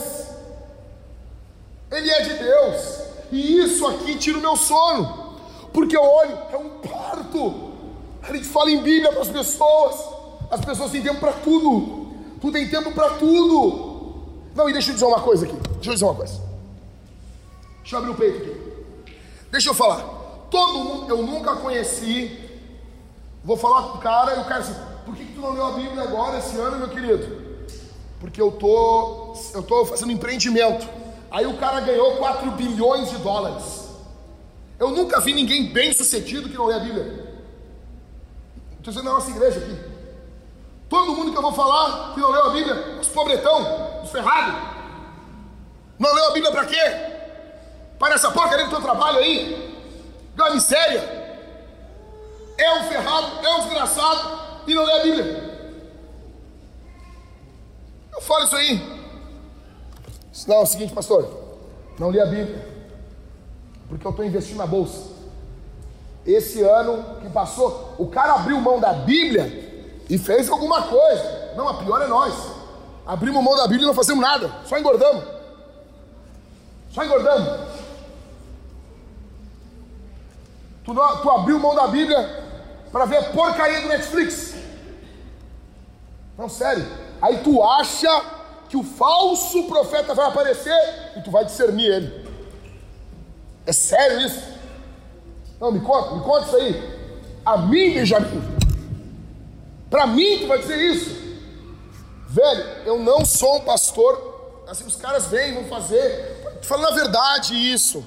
Speaker 1: ele é de Deus, e isso aqui tira o meu sono, porque eu olho, é um parto. A gente fala em Bíblia para as pessoas, as pessoas têm tempo para tudo, tu tem tempo para tudo. Não, e deixa eu dizer uma coisa aqui, deixa eu dizer uma coisa. Deixa eu abrir o peito aqui. Deixa eu falar. Todo mundo, eu nunca conheci. Vou falar com o cara e o cara assim, por que, que tu não leu a Bíblia agora, esse ano, meu querido? Porque eu tô, eu tô fazendo empreendimento. Aí o cara ganhou 4 bilhões de dólares. Eu nunca vi ninguém bem sucedido que não lê a Bíblia. Estou dizendo na nossa igreja aqui. Todo mundo que eu vou falar que não leu a Bíblia, os pobretão, os ferrados. Não leu a Bíblia para quê? para essa porcaria do teu trabalho aí, uma miséria. É um ferrado, é um desgraçado e não lê a Bíblia. Eu falo isso aí. Não, é o seguinte, pastor, não li a Bíblia, porque eu estou investindo na bolsa. Esse ano que passou, o cara abriu mão da Bíblia e fez alguma coisa. Não, a pior é nós. Abrimos mão da Bíblia e não fazemos nada, só engordamos. Só engordamos. Tu, não, tu abriu mão da Bíblia para ver a porcaria do Netflix. Não, sério. Aí tu acha que o falso profeta vai aparecer e tu vai discernir ele. É sério isso? Não, me conta, me conta isso aí. A mim, Benjamin. Para mim tu vai dizer isso. Velho, eu não sou um pastor. Assim, os caras vêm, vão fazer. Falando a verdade isso.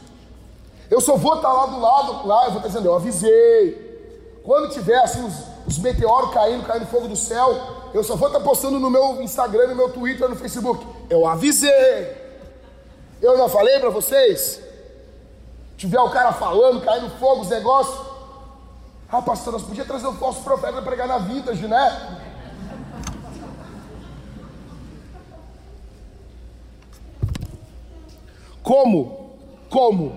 Speaker 1: Eu só vou estar lá do lado, lá, eu vou estar dizendo, eu avisei. Quando tiver assim os, os meteoros caindo, caindo fogo do céu, eu só vou estar postando no meu Instagram, no meu Twitter, no Facebook. Eu avisei. Eu não falei para vocês? Tiver o cara falando, caindo fogo, os negócios. Ah, pastor, nós podíamos trazer o falso profeta para pregar na vintage, né? Como? Como?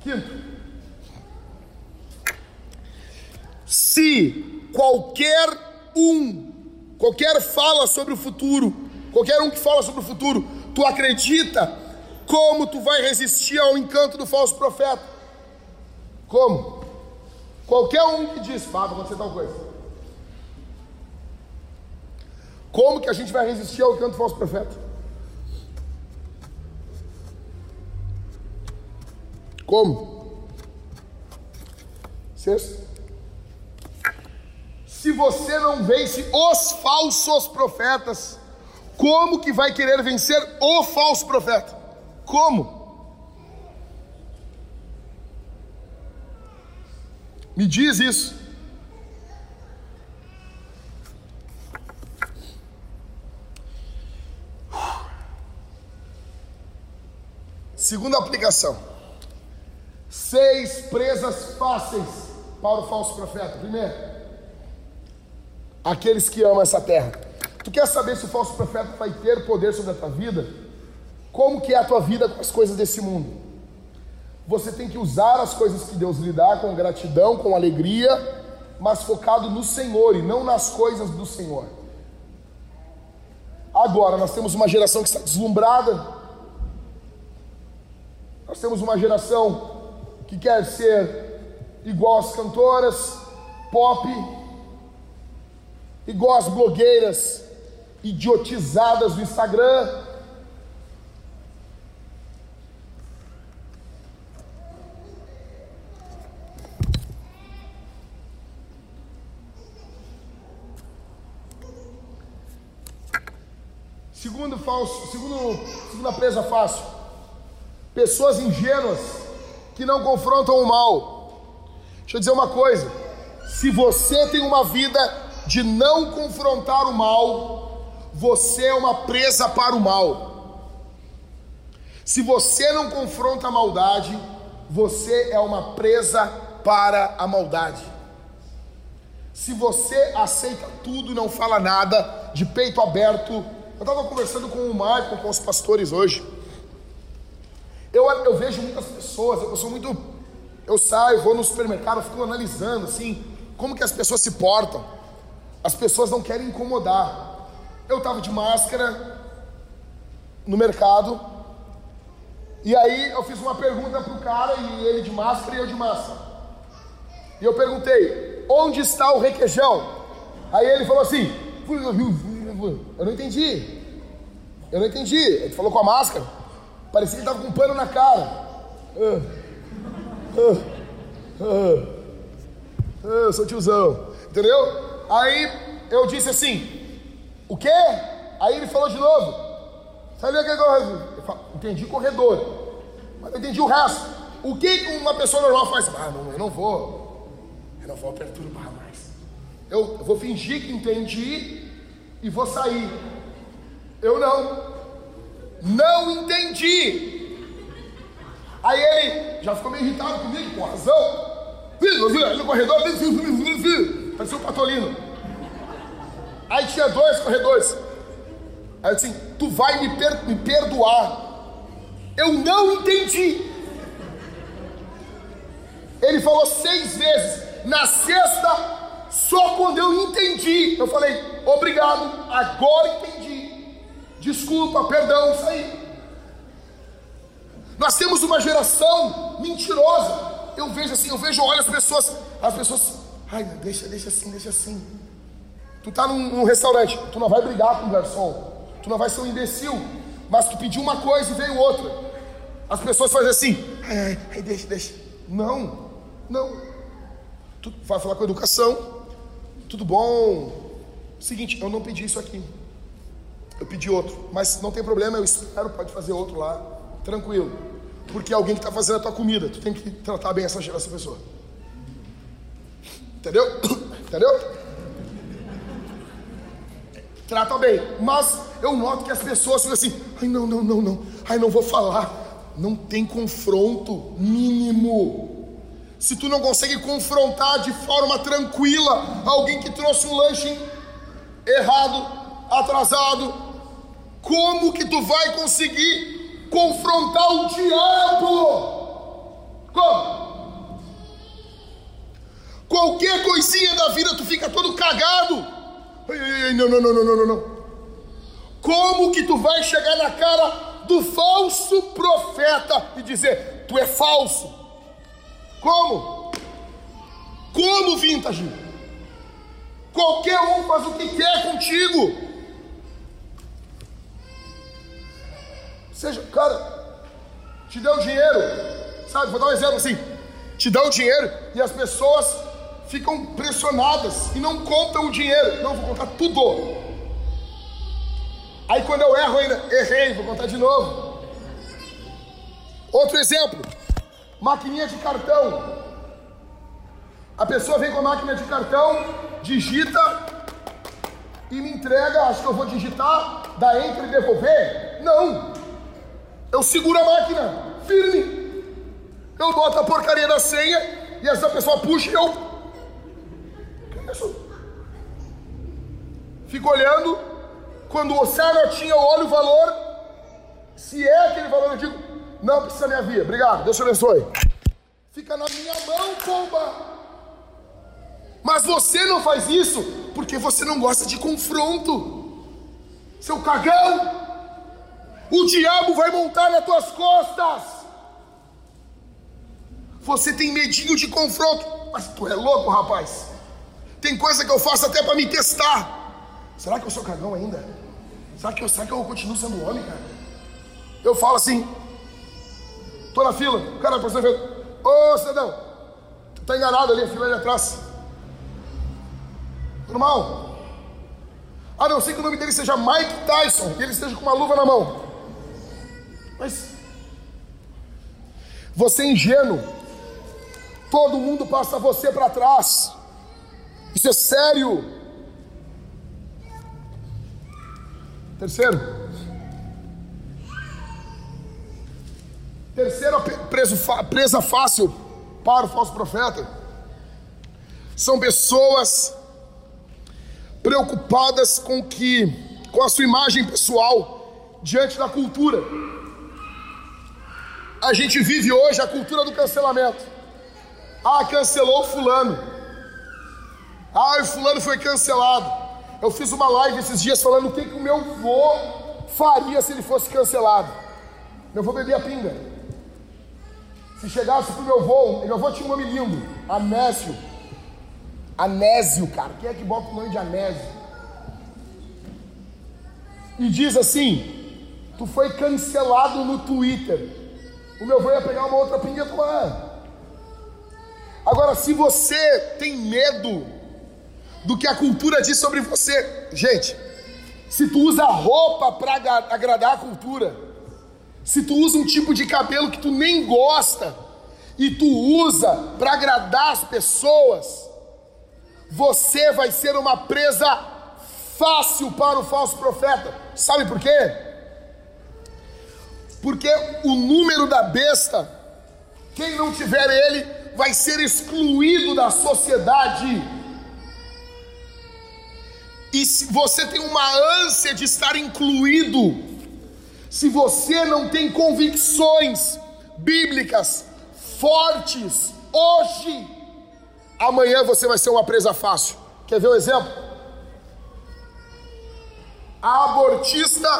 Speaker 1: Quinto. Se qualquer um, qualquer fala sobre o futuro, qualquer um que fala sobre o futuro, tu acredita, como tu vai resistir ao encanto do falso profeta? Como? Qualquer um que diz, ah, vai acontecer tal coisa. Como que a gente vai resistir ao encanto do falso profeta? Como? Sexto. Se você não vence os falsos profetas, como que vai querer vencer o falso profeta? Como? Me diz isso. Segunda aplicação seis presas fáceis para o falso profeta. Primeiro, aqueles que amam essa terra. Tu quer saber se o falso profeta vai ter poder sobre a tua vida? Como que é a tua vida com as coisas desse mundo? Você tem que usar as coisas que Deus lhe dá com gratidão, com alegria, mas focado no Senhor e não nas coisas do Senhor. Agora, nós temos uma geração que está deslumbrada. Nós temos uma geração que quer ser igual às cantoras pop, igual às blogueiras idiotizadas do Instagram. Segundo falso, segundo, segunda presa fácil, pessoas ingênuas que não confrontam o mal. Deixa eu dizer uma coisa: se você tem uma vida de não confrontar o mal, você é uma presa para o mal. Se você não confronta a maldade, você é uma presa para a maldade. Se você aceita tudo e não fala nada, de peito aberto, eu estava conversando com o Marco, com os pastores hoje. Eu, eu vejo muitas pessoas, eu sou muito. Eu saio, vou no supermercado, fico analisando assim, como que as pessoas se portam. As pessoas não querem incomodar. Eu estava de máscara no mercado, e aí eu fiz uma pergunta pro cara, e ele de máscara e eu de máscara. E eu perguntei, onde está o requeijão? Aí ele falou assim, eu não entendi. Eu não entendi. Ele falou com a máscara. Parecia que estava com um pano na cara. Ah, ah, ah, eu sou tiozão. Entendeu? Aí eu disse assim: O quê? Aí ele falou de novo. Sabe o que eu entendi corredor, mas não entendi o resto. O que uma pessoa normal faz? Ah, não, eu não vou. Eu não vou perturbar mais. Eu vou fingir que entendi e vou sair. Eu não. Não entendi. Aí ele já ficou meio irritado comigo, com razão. No corredor, parecia um patolino. Aí tinha dois corredores. Aí eu disse: Tu vai me, per me perdoar. Eu não entendi. Ele falou seis vezes. Na sexta, só quando eu entendi, eu falei: Obrigado, agora entendi. Desculpa, perdão, isso aí. Nós temos uma geração mentirosa. Eu vejo assim, eu vejo, olha as pessoas, as pessoas, ai, deixa, deixa assim, deixa assim. Tu tá num, num restaurante, tu não vai brigar com o garçom, tu não vai ser um imbecil, mas tu pediu uma coisa e veio outra. As pessoas fazem assim, ai, ai, ai deixa, deixa. Não, não. Tu vai falar com educação, tudo bom. Seguinte, eu não pedi isso aqui eu pedi outro, mas não tem problema, eu espero, pode fazer outro lá, tranquilo. Porque é alguém que está fazendo a tua comida, tu tem que tratar bem essa, essa pessoa. Entendeu? [COUGHS] Entendeu? Trata bem, mas eu noto que as pessoas ficam assim, ai não, não, não, não, ai não vou falar. Não tem confronto mínimo. Se tu não consegue confrontar de forma tranquila alguém que trouxe um lanche errado, atrasado, como que tu vai conseguir confrontar o diabo? Como? Qualquer coisinha da vida tu fica todo cagado. Ai, ai, ai, não, não, não, não, não, não. Como que tu vai chegar na cara do falso profeta e dizer: Tu é falso? Como? Como, vintage? Qualquer um faz o que quer contigo. Seja, cara, te deu dinheiro, sabe? Vou dar um exemplo assim: te dão dinheiro e as pessoas ficam pressionadas e não contam o dinheiro. Não, vou contar tudo. Aí quando eu erro ainda, errei, vou contar de novo. Outro exemplo, maquininha de cartão. A pessoa vem com a máquina de cartão, digita e me entrega, acho que eu vou digitar, dá enter e devolver. Não. Eu seguro a máquina, firme. Eu boto a porcaria da senha e essa pessoa puxa e eu. Que é isso? Fico olhando, quando você anotinha, eu olho o valor. Se é aquele valor, eu digo, não precisa minha via. Obrigado, Deus te abençoe. Fica na minha mão, pomba. Mas você não faz isso porque você não gosta de confronto. Seu cagão. O diabo vai montar nas tuas costas. Você tem medinho de confronto. Mas tu é louco, rapaz. Tem coisa que eu faço até para me testar. Será que eu sou cagão ainda? Será que, eu, será que eu continuo sendo homem, cara? Eu falo assim, tô na fila, o cara passou e ô oh, cidadão, tu tá enganado ali, a fila ali atrás. Normal. A não ser que o nome dele seja Mike Tyson e ele esteja com uma luva na mão. Mas você é ingênuo. Todo mundo passa você para trás. Isso é sério. Terceiro. Terceira presa fácil para o falso profeta são pessoas preocupadas com que com a sua imagem pessoal diante da cultura. A gente vive hoje a cultura do cancelamento. Ah, cancelou fulano. Ah, o fulano foi cancelado. Eu fiz uma live esses dias falando o que, que o meu avô faria se ele fosse cancelado. Meu avô bebia pinga. Se chegasse pro meu avô, meu avô tinha um nome lindo, Anésio. Anésio, cara. Quem é que bota o nome de Anésio? E diz assim: Tu foi cancelado no Twitter. O meu avô ia pegar uma outra pinga e tomar. Agora, se você tem medo do que a cultura diz sobre você. Gente, se tu usa roupa para agradar a cultura, se tu usa um tipo de cabelo que tu nem gosta e tu usa para agradar as pessoas, você vai ser uma presa fácil para o falso profeta. Sabe por quê? Porque o número da besta, quem não tiver ele, vai ser excluído da sociedade e se você tem uma ânsia de estar incluído, se você não tem convicções bíblicas fortes hoje, amanhã você vai ser uma presa fácil. Quer ver um exemplo? A abortista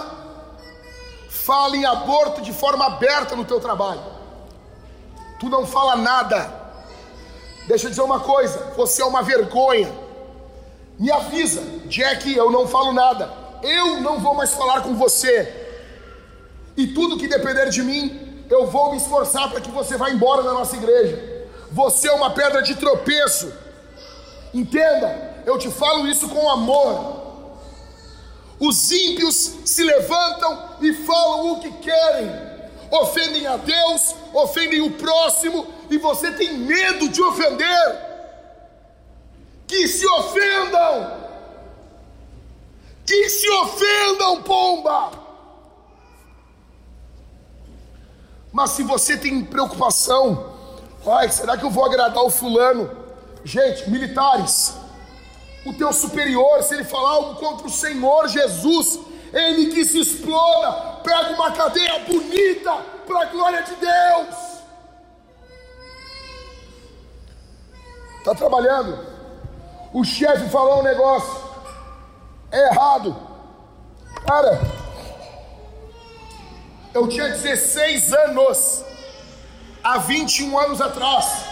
Speaker 1: fala em aborto de forma aberta no teu trabalho. Tu não fala nada. Deixa eu dizer uma coisa, você é uma vergonha me avisa, Jack, eu não falo nada. Eu não vou mais falar com você. E tudo que depender de mim, eu vou me esforçar para que você vá embora da nossa igreja. Você é uma pedra de tropeço. Entenda, eu te falo isso com amor. Os ímpios se levantam e falam o que querem, ofendem a Deus, ofendem o próximo, e você tem medo de ofender que se ofendam, que se ofendam, pomba. Mas se você tem preocupação Ai, será que eu vou agradar o fulano? Gente, militares, o teu superior, se ele falar algo contra o Senhor Jesus, ele que se exploda, pega uma cadeia bonita para a glória de Deus. Está trabalhando? O chefe falou um negócio, é errado. Cara, eu tinha 16 anos, há 21 anos atrás.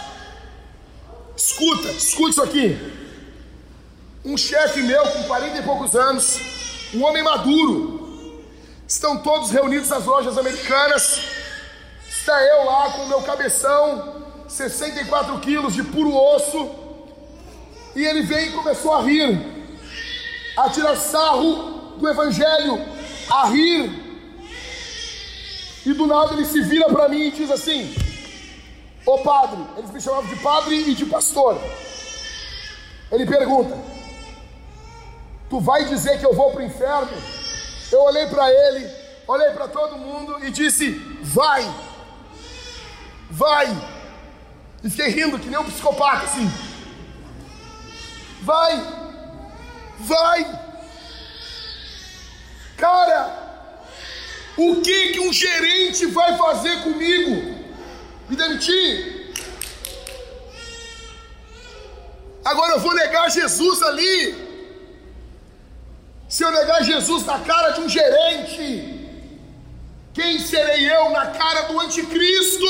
Speaker 1: Escuta, escuta isso aqui. Um chefe meu com 40 e poucos anos, um homem maduro, estão todos reunidos nas lojas americanas. Está eu lá com o meu cabeção, 64 quilos de puro osso, e ele veio e começou a rir, a tirar sarro do Evangelho, a rir. E do nada ele se vira para mim e diz assim: Ô padre, eles me chamavam de padre e de pastor. Ele pergunta: Tu vai dizer que eu vou para o inferno? Eu olhei para ele, olhei para todo mundo e disse: Vai, vai. E fiquei rindo que nem um psicopata assim. Vai, vai. Cara, o que que um gerente vai fazer comigo? Me demitir? Agora eu vou negar Jesus ali. Se eu negar Jesus na cara de um gerente, quem serei eu na cara do anticristo?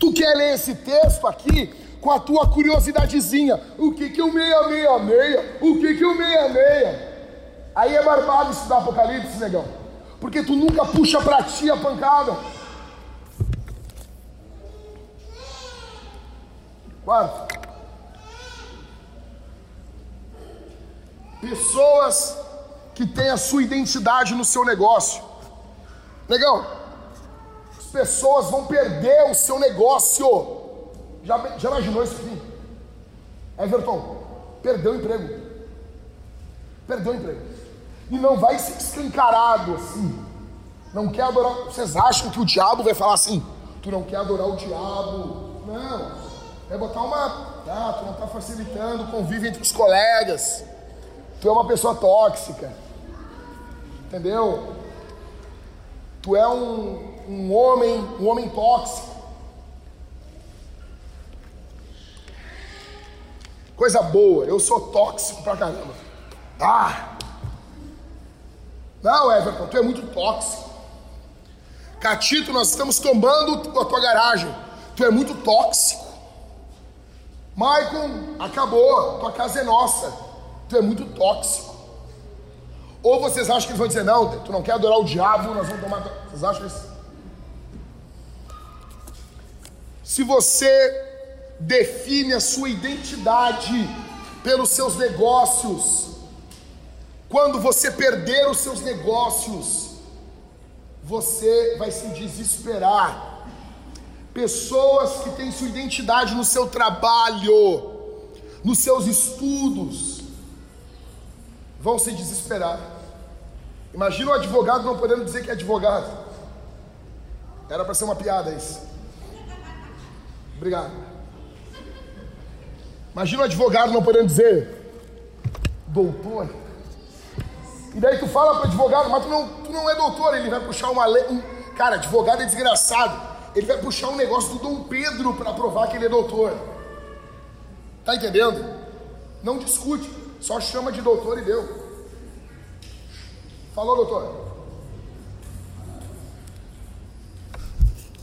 Speaker 1: Tu quer ler esse texto aqui com a tua curiosidadezinha? O que que o meia meia meia? O que que o meia meia? Aí é barbado estudar Apocalipse, negão. Porque tu nunca puxa pra ti a pancada. Quarto. Pessoas que têm a sua identidade no seu negócio. Negão, as pessoas vão perder o seu negócio. Já, já imaginou isso aqui? Everton, perdeu o emprego. Perdeu o emprego. E não vai ser escancarado assim. Não quer adorar. Vocês acham que o diabo vai falar assim? Tu não quer adorar o diabo? Não. É botar uma. Ah, tu não está facilitando o convívio entre os colegas. Tu é uma pessoa tóxica. Entendeu? Tu é um, um homem, um homem tóxico. Coisa boa, eu sou tóxico pra caramba. Ah! Não, Everton, tu é muito tóxico. Catito, nós estamos tomando a tua garagem. Tu é muito tóxico. Maicon, acabou, tua casa é nossa. Tu é muito tóxico. Ou vocês acham que eles vão dizer, não, tu não quer adorar o diabo, nós vamos tomar. Vocês acham isso? Se você define a sua identidade pelos seus negócios, quando você perder os seus negócios, você vai se desesperar. Pessoas que têm sua identidade no seu trabalho, nos seus estudos, vão se desesperar. Imagina o advogado não podendo dizer que é advogado. Era para ser uma piada isso. Obrigado. Imagina o advogado não podendo dizer doutor. E daí tu fala para o advogado, mas tu não, tu não é doutor, ele vai puxar uma lei. Um, cara, advogado é desgraçado. Ele vai puxar um negócio do Dom Pedro para provar que ele é doutor. Tá entendendo? Não discute. Só chama de doutor e deu. Falou, doutor?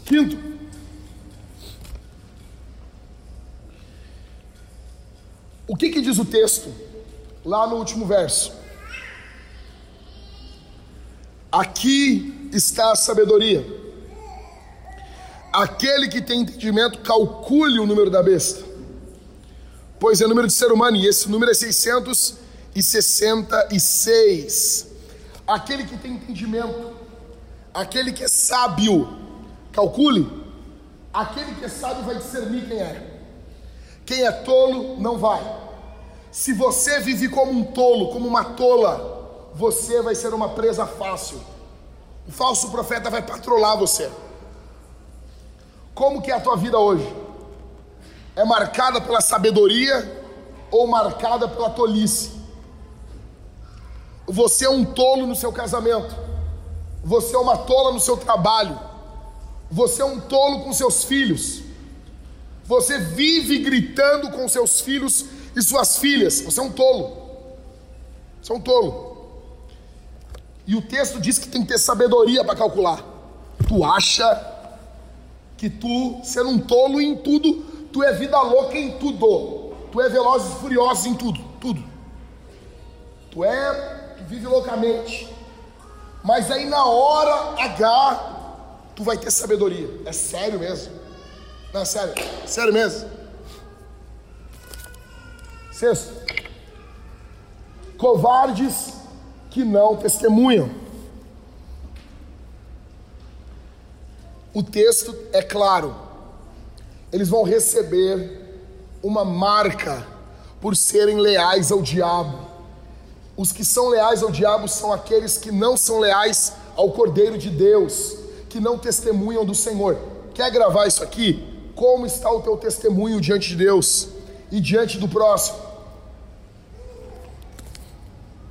Speaker 1: Quinto. O que, que diz o texto lá no último verso? Aqui está a sabedoria. Aquele que tem entendimento, calcule o número da besta pois é o número de ser humano, e esse número é 666. Aquele que tem entendimento, aquele que é sábio, calcule, aquele que é sábio vai discernir quem é. Quem é tolo não vai. Se você vive como um tolo, como uma tola, você vai ser uma presa fácil. O falso profeta vai patrolar você. Como que é a tua vida hoje? É marcada pela sabedoria ou marcada pela tolice? Você é um tolo no seu casamento. Você é uma tola no seu trabalho. Você é um tolo com seus filhos. Você vive gritando com seus filhos e suas filhas. Você é um tolo. Você é um tolo. E o texto diz que tem que ter sabedoria para calcular. Tu acha que tu, sendo um tolo em tudo, tu é vida louca em tudo. Tu é velozes e furiosos em tudo, tudo. Tu é, tu vive loucamente. Mas aí na hora H, tu vai ter sabedoria. É sério mesmo. Não, é sério. Sério mesmo. Sexto. Covardes que não testemunham. O texto é claro. Eles vão receber uma marca por serem leais ao diabo. Os que são leais ao diabo são aqueles que não são leais ao Cordeiro de Deus, que não testemunham do Senhor. Quer gravar isso aqui? Como está o teu testemunho diante de Deus e diante do próximo?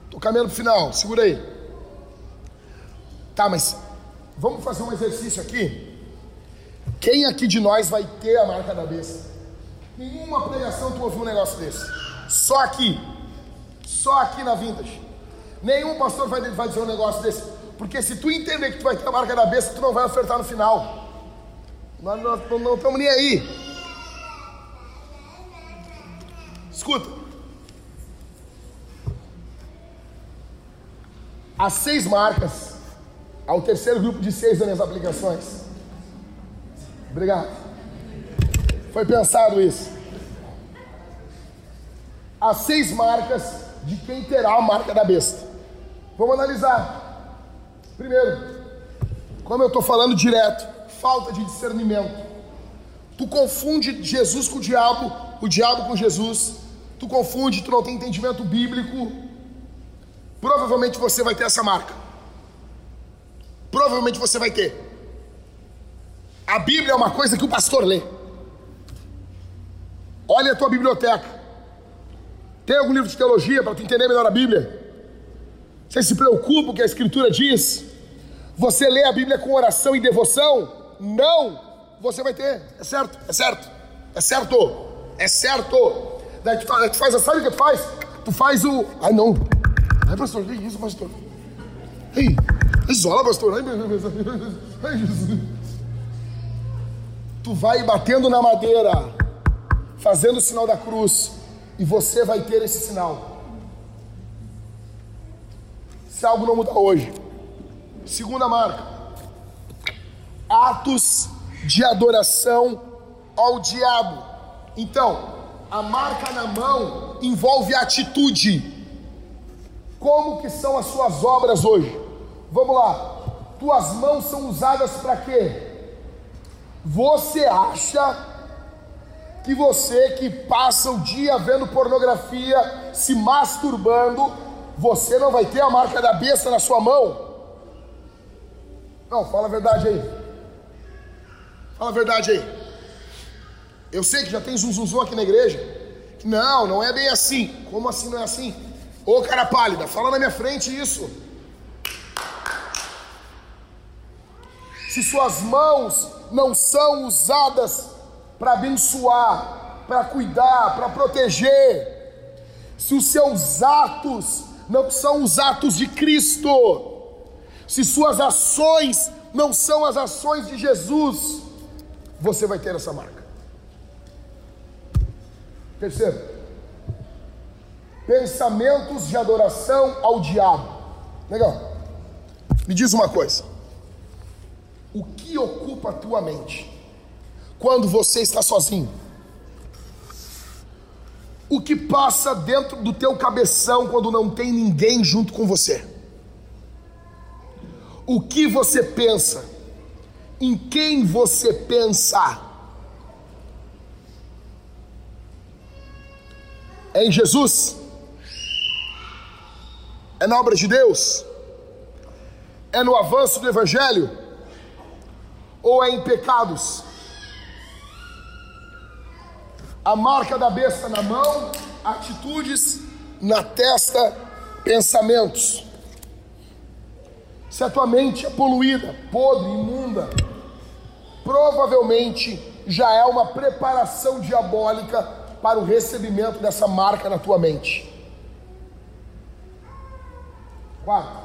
Speaker 1: Estou caminhando para o final, segura aí. Tá, mas vamos fazer um exercício aqui? Quem aqui de nós vai ter a marca da besta? Nenhuma pregação tu ouviu um negócio desse. Só aqui. Só aqui na Vintage. Nenhum pastor vai, vai dizer um negócio desse. Porque se tu entender que tu vai ter a marca da besta, tu não vai ofertar no final. Nós não estamos nem aí. Escuta. As seis marcas ao terceiro grupo de seis das minhas aplicações. Obrigado. Foi pensado isso. As seis marcas de quem terá a marca da besta. Vamos analisar. Primeiro, como eu estou falando direto, falta de discernimento. Tu confunde Jesus com o diabo, o diabo com Jesus. Tu confunde, tu não tem entendimento bíblico provavelmente você vai ter essa marca. Provavelmente você vai ter. A Bíblia é uma coisa que o pastor lê. Olha a tua biblioteca. Tem algum livro de teologia para tu entender melhor a Bíblia? Você se preocupa com o que a Escritura diz? Você lê a Bíblia com oração e devoção? Não! Você vai ter. É certo, é certo, é certo, é certo. Daí tu faz, sabe o que tu faz? Tu faz o. Ai não, Ai, pastor, que isso, pastor? Ei, isola, pastor. Ai, meu Deus. Jesus. Tu vai batendo na madeira, fazendo o sinal da cruz, e você vai ter esse sinal. Se algo não mudar hoje. Segunda marca: atos de adoração ao diabo. Então, a marca na mão envolve atitude. Como que são as suas obras hoje? Vamos lá. Tuas mãos são usadas para quê? Você acha que você que passa o dia vendo pornografia, se masturbando, você não vai ter a marca da besta na sua mão? Não, fala a verdade aí. Fala a verdade aí. Eu sei que já tem zum, zum, zum aqui na igreja. Não, não é bem assim. Como assim não é assim? Ô cara pálida, fala na minha frente isso. Se suas mãos não são usadas para abençoar, para cuidar, para proteger, se os seus atos não são os atos de Cristo, se suas ações não são as ações de Jesus, você vai ter essa marca. Terceiro, pensamentos de adoração ao diabo. Legal. Me diz uma coisa. O que ocupa a tua mente quando você está sozinho? O que passa dentro do teu cabeção quando não tem ninguém junto com você? O que você pensa? Em quem você pensa? É em Jesus? É na obra de Deus? É no avanço do Evangelho? Ou é em pecados? A marca da besta na mão, atitudes na testa, pensamentos. Se a tua mente é poluída, podre, imunda, provavelmente já é uma preparação diabólica para o recebimento dessa marca na tua mente. Quatro.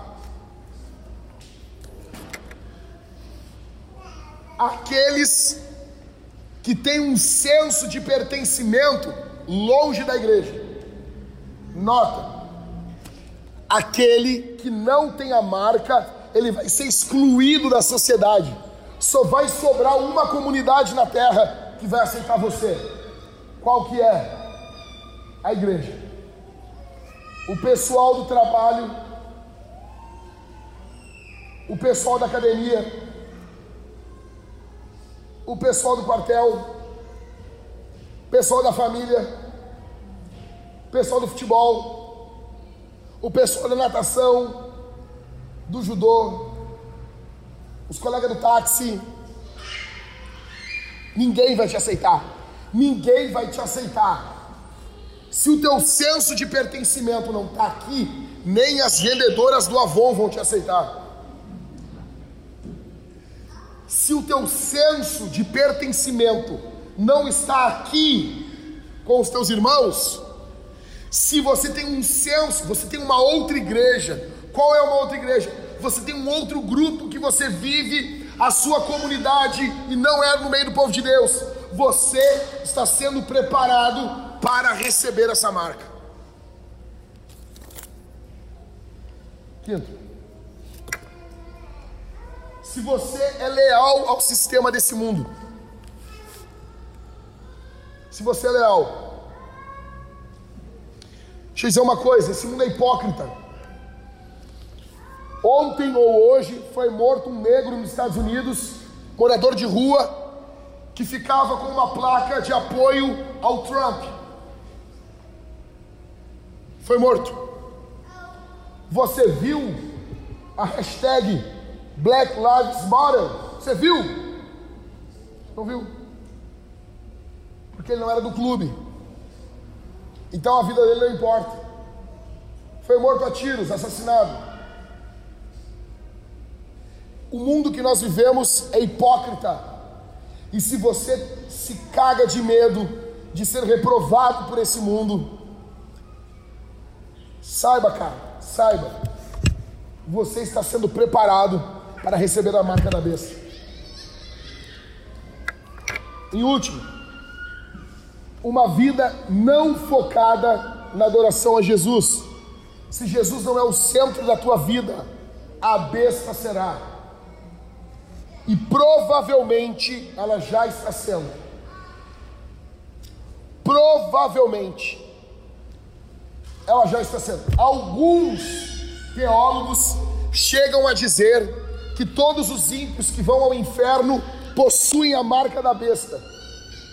Speaker 1: Aqueles que têm um senso de pertencimento longe da igreja. Nota, aquele que não tem a marca, ele vai ser excluído da sociedade. Só vai sobrar uma comunidade na terra que vai aceitar você. Qual que é? A igreja. O pessoal do trabalho, o pessoal da academia, o pessoal do quartel, pessoal da família, pessoal do futebol, o pessoal da natação, do judô, os colegas do táxi. Ninguém vai te aceitar. Ninguém vai te aceitar. Se o teu senso de pertencimento não está aqui, nem as vendedoras do Avon vão te aceitar se o teu senso de pertencimento não está aqui com os teus irmãos, se você tem um senso, você tem uma outra igreja, qual é uma outra igreja? Você tem um outro grupo que você vive a sua comunidade e não é no meio do povo de Deus. Você está sendo preparado para receber essa marca. Quinto, se você é leal ao sistema desse mundo. Se você é leal. Deixa eu dizer uma coisa: esse mundo é hipócrita. Ontem ou hoje foi morto um negro nos Estados Unidos, morador de rua, que ficava com uma placa de apoio ao Trump. Foi morto. Você viu a hashtag Black Lives Matter. Você viu? Não viu? Porque ele não era do clube. Então a vida dele não importa. Foi morto a tiros, assassinado. O mundo que nós vivemos é hipócrita. E se você se caga de medo de ser reprovado por esse mundo, saiba, cara, saiba, você está sendo preparado para receber a marca da besta. Em último, uma vida não focada na adoração a Jesus. Se Jesus não é o centro da tua vida, a besta será. E provavelmente ela já está sendo. Provavelmente ela já está sendo. Alguns teólogos chegam a dizer que todos os ímpios que vão ao inferno possuem a marca da besta.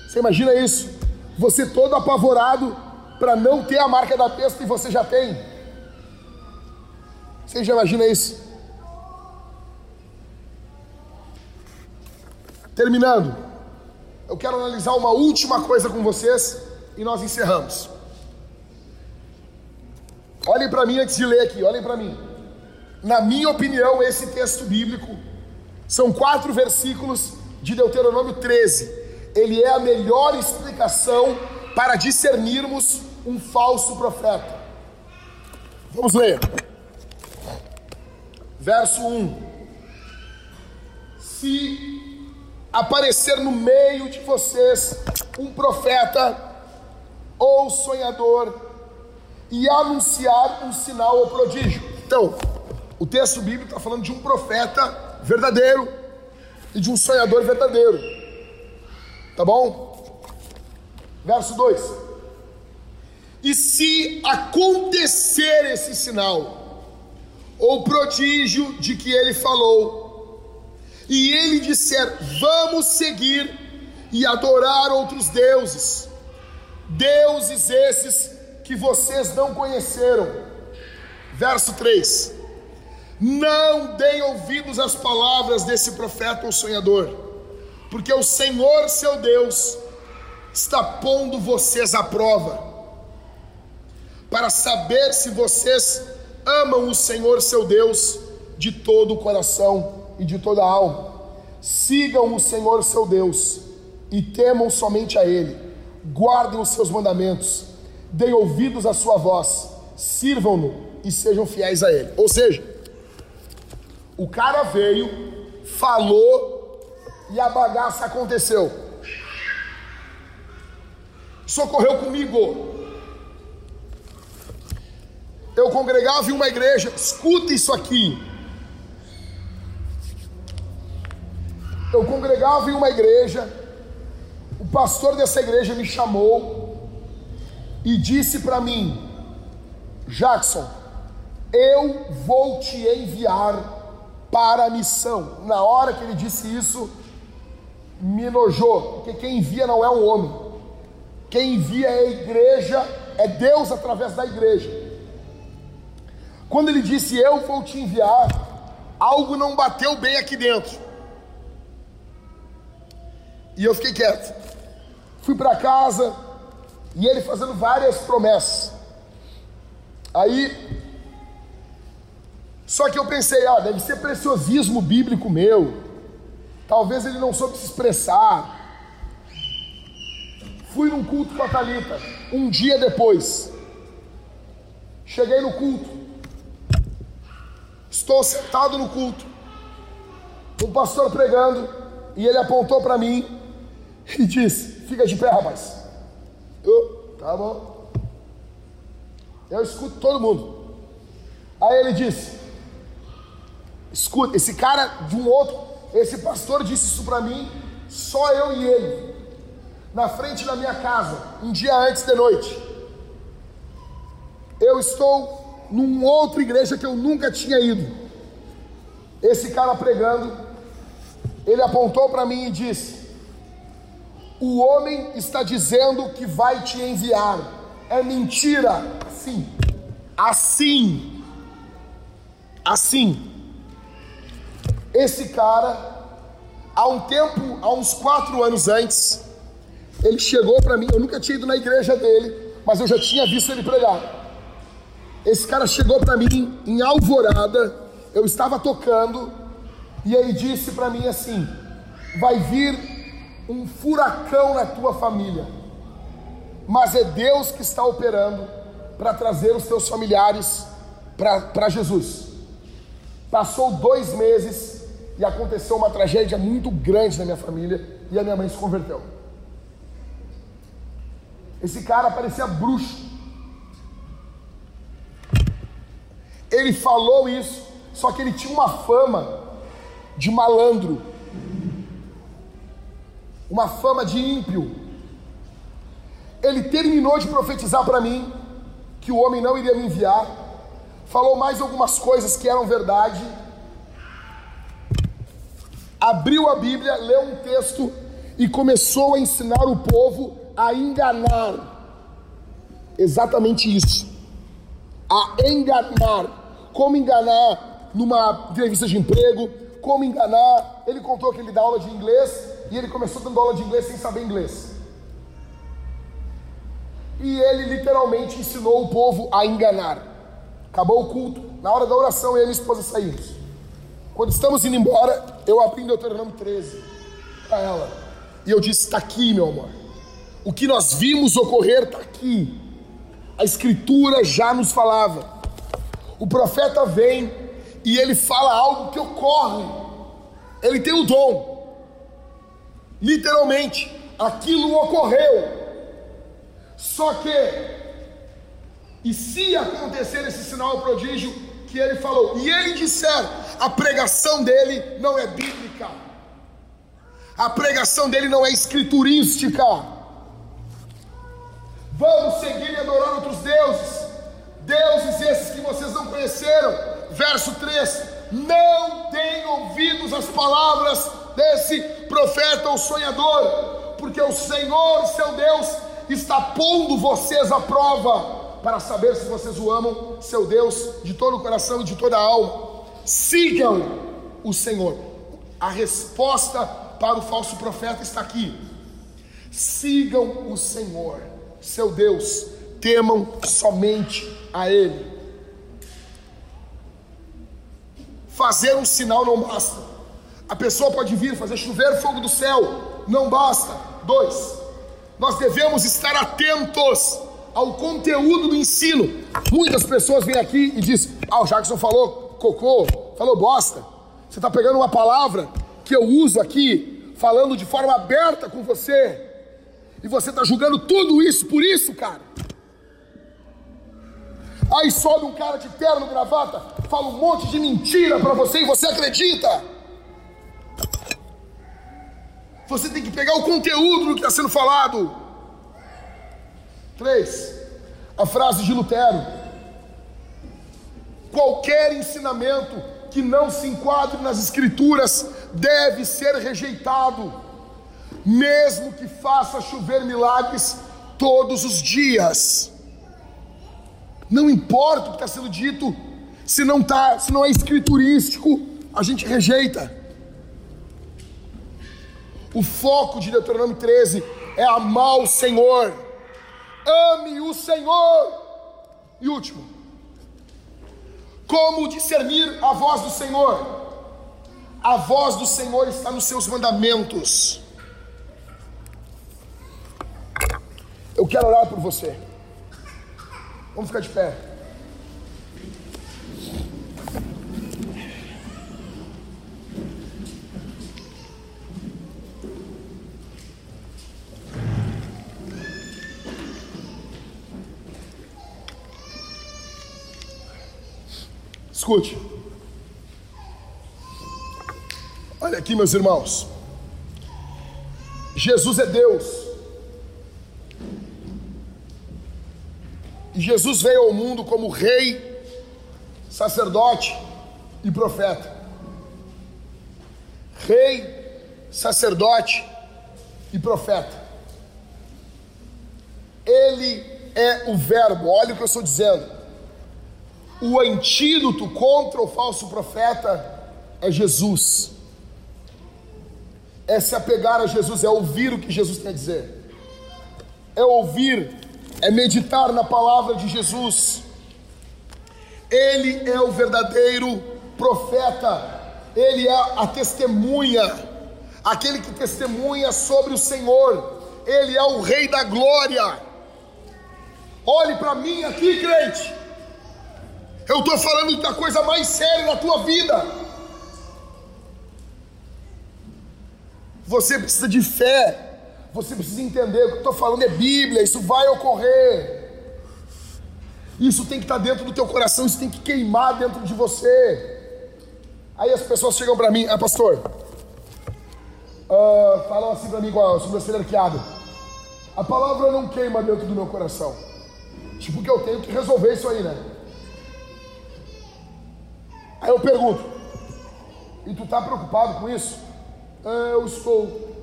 Speaker 1: Você imagina isso? Você todo apavorado para não ter a marca da besta e você já tem. Você já imagina isso? Terminando, eu quero analisar uma última coisa com vocês e nós encerramos. Olhem para mim antes de ler aqui, olhem para mim na minha opinião, esse texto bíblico são quatro versículos de Deuteronômio 13. Ele é a melhor explicação para discernirmos um falso profeta. Vamos ler. Verso 1: Se aparecer no meio de vocês um profeta ou sonhador e anunciar um sinal ou prodígio. Então, o texto bíblico está falando de um profeta verdadeiro e de um sonhador verdadeiro. Tá bom? Verso 2: E se acontecer esse sinal, ou prodígio de que ele falou, e ele disser: Vamos seguir e adorar outros deuses, deuses esses que vocês não conheceram. Verso 3: não deem ouvidos às palavras desse profeta ou sonhador, porque o Senhor seu Deus está pondo vocês à prova, para saber se vocês amam o Senhor seu Deus de todo o coração e de toda a alma. Sigam o Senhor seu Deus e temam somente a Ele. Guardem os seus mandamentos, deem ouvidos à sua voz, sirvam-no e sejam fiéis a Ele. Ou seja, o cara veio, falou e a bagaça aconteceu. Socorreu comigo. Eu congregava em uma igreja, escuta isso aqui. Eu congregava em uma igreja, o pastor dessa igreja me chamou e disse para mim: Jackson, eu vou te enviar para a missão. Na hora que ele disse isso, me enojou, porque quem envia não é um homem, quem envia é a igreja, é Deus através da igreja. Quando ele disse eu vou te enviar, algo não bateu bem aqui dentro. E eu fiquei quieto. Fui para casa e ele fazendo várias promessas. Aí, só que eu pensei, ah, deve ser preciosismo bíblico meu. Talvez ele não soube se expressar. Fui num culto com a Thalita, um dia depois. Cheguei no culto. Estou sentado no culto. Um pastor pregando, e ele apontou para mim e disse: Fica de pé, rapaz. Eu, tá bom. Eu escuto todo mundo. Aí ele disse: Escuta, esse cara de um outro, esse pastor disse isso para mim, só eu e ele, na frente da minha casa, um dia antes de noite. Eu estou numa outra igreja que eu nunca tinha ido. Esse cara pregando, ele apontou para mim e disse: o homem está dizendo que vai te enviar. É mentira. Assim. Assim. Assim. Esse cara, há um tempo, há uns quatro anos antes, ele chegou para mim. Eu nunca tinha ido na igreja dele, mas eu já tinha visto ele pregar. Esse cara chegou para mim em Alvorada. Eu estava tocando e ele disse para mim assim: vai vir um furacão na tua família, mas é Deus que está operando para trazer os teus familiares para Jesus. Passou dois meses e aconteceu uma tragédia muito grande na minha família e a minha mãe se converteu. Esse cara parecia bruxo. Ele falou isso, só que ele tinha uma fama de malandro uma fama de ímpio. Ele terminou de profetizar para mim que o homem não iria me enviar, falou mais algumas coisas que eram verdade, abriu a Bíblia, leu um texto e começou a ensinar o povo a enganar. Exatamente isso. A enganar. Como enganar numa entrevista de emprego, como enganar. Ele contou que ele dá aula de inglês e ele começou dando aula de inglês sem saber inglês. E ele literalmente ensinou o povo a enganar. Acabou o culto, na hora da oração eu e minha esposa saímos. Quando estamos indo embora, eu abri Deuteronômio 13 para ela. E eu disse: Está aqui, meu amor. O que nós vimos ocorrer está aqui. A Escritura já nos falava. O profeta vem e ele fala algo que ocorre. Ele tem o dom. Literalmente, aquilo ocorreu. Só que, e se acontecer esse sinal prodígio que ele falou, e ele disser, a pregação dele não é bíblica, a pregação dele não é escriturística. Vamos seguir e adorar outros deuses, deuses esses que vocês não conheceram. Verso 3: Não deem ouvidos às palavras desse profeta ou sonhador, porque o Senhor, seu Deus, está pondo vocês à prova para saber se vocês o amam, seu Deus, de todo o coração e de toda a alma. Sigam o Senhor. A resposta para o falso profeta está aqui. Sigam o Senhor, seu Deus, temam somente a Ele. Fazer um sinal não basta. A pessoa pode vir fazer chover fogo do céu, não basta. Dois, nós devemos estar atentos ao conteúdo do ensino. Muitas pessoas vêm aqui e dizem: Ah, o Jackson falou cocô, falou bosta. Você está pegando uma palavra que eu uso aqui, falando de forma aberta com você, e você está julgando tudo isso por isso, cara. Aí sobe um cara de terno, gravata, fala um monte de mentira para você e você acredita. Você tem que pegar o conteúdo do que está sendo falado. Três, a frase de Lutero: qualquer ensinamento que não se enquadre nas Escrituras deve ser rejeitado, mesmo que faça chover milagres todos os dias. Não importa o que está sendo dito, se não tá, se não é escriturístico, a gente rejeita. O foco de Deuteronômio 13 é amar o Senhor. Ame o Senhor. E último, como discernir a voz do Senhor? A voz do Senhor está nos seus mandamentos. Eu quero orar por você. Vamos ficar de pé. Escute. Olha aqui, meus irmãos. Jesus é Deus. E Jesus veio ao mundo como rei, sacerdote e profeta. Rei, sacerdote e profeta. Ele é o Verbo, olha o que eu estou dizendo. O antídoto contra o falso profeta é Jesus. É se apegar a Jesus, é ouvir o que Jesus quer dizer, é ouvir é meditar na palavra de Jesus. Ele é o verdadeiro profeta, ele é a testemunha, aquele que testemunha sobre o Senhor, ele é o Rei da Glória. Olhe para mim aqui, crente, eu estou falando da coisa mais séria na tua vida. Você precisa de fé, você precisa entender o que eu estou falando é Bíblia, isso vai ocorrer. Isso tem que estar tá dentro do teu coração, isso tem que queimar dentro de você. Aí as pessoas chegam para mim, ah pastor, uh, falam assim para mim com a sobrancelha arqueada. A palavra não queima dentro do meu coração. Tipo que eu tenho que resolver isso aí, né? Aí eu pergunto, e tu está preocupado com isso? Ah, eu estou.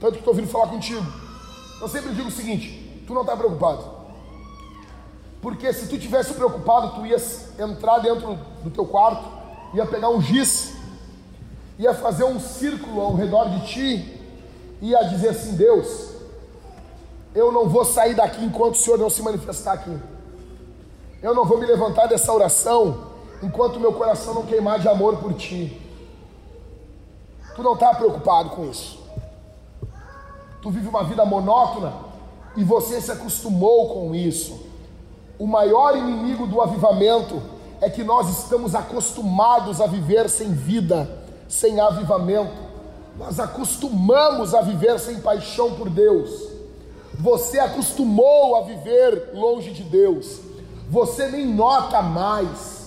Speaker 1: Tanto que estou vindo falar contigo. Eu sempre digo o seguinte: tu não está preocupado. Porque se tu tivesse preocupado, tu ia entrar dentro do teu quarto, ia pegar um giz, ia fazer um círculo ao redor de ti, ia dizer assim: Deus, eu não vou sair daqui enquanto o Senhor não se manifestar aqui. Eu não vou me levantar dessa oração enquanto meu coração não queimar de amor por ti. Tu não está preocupado com isso tu vive uma vida monótona e você se acostumou com isso. O maior inimigo do avivamento é que nós estamos acostumados a viver sem vida, sem avivamento. Nós acostumamos a viver sem paixão por Deus. Você acostumou a viver longe de Deus. Você nem nota mais.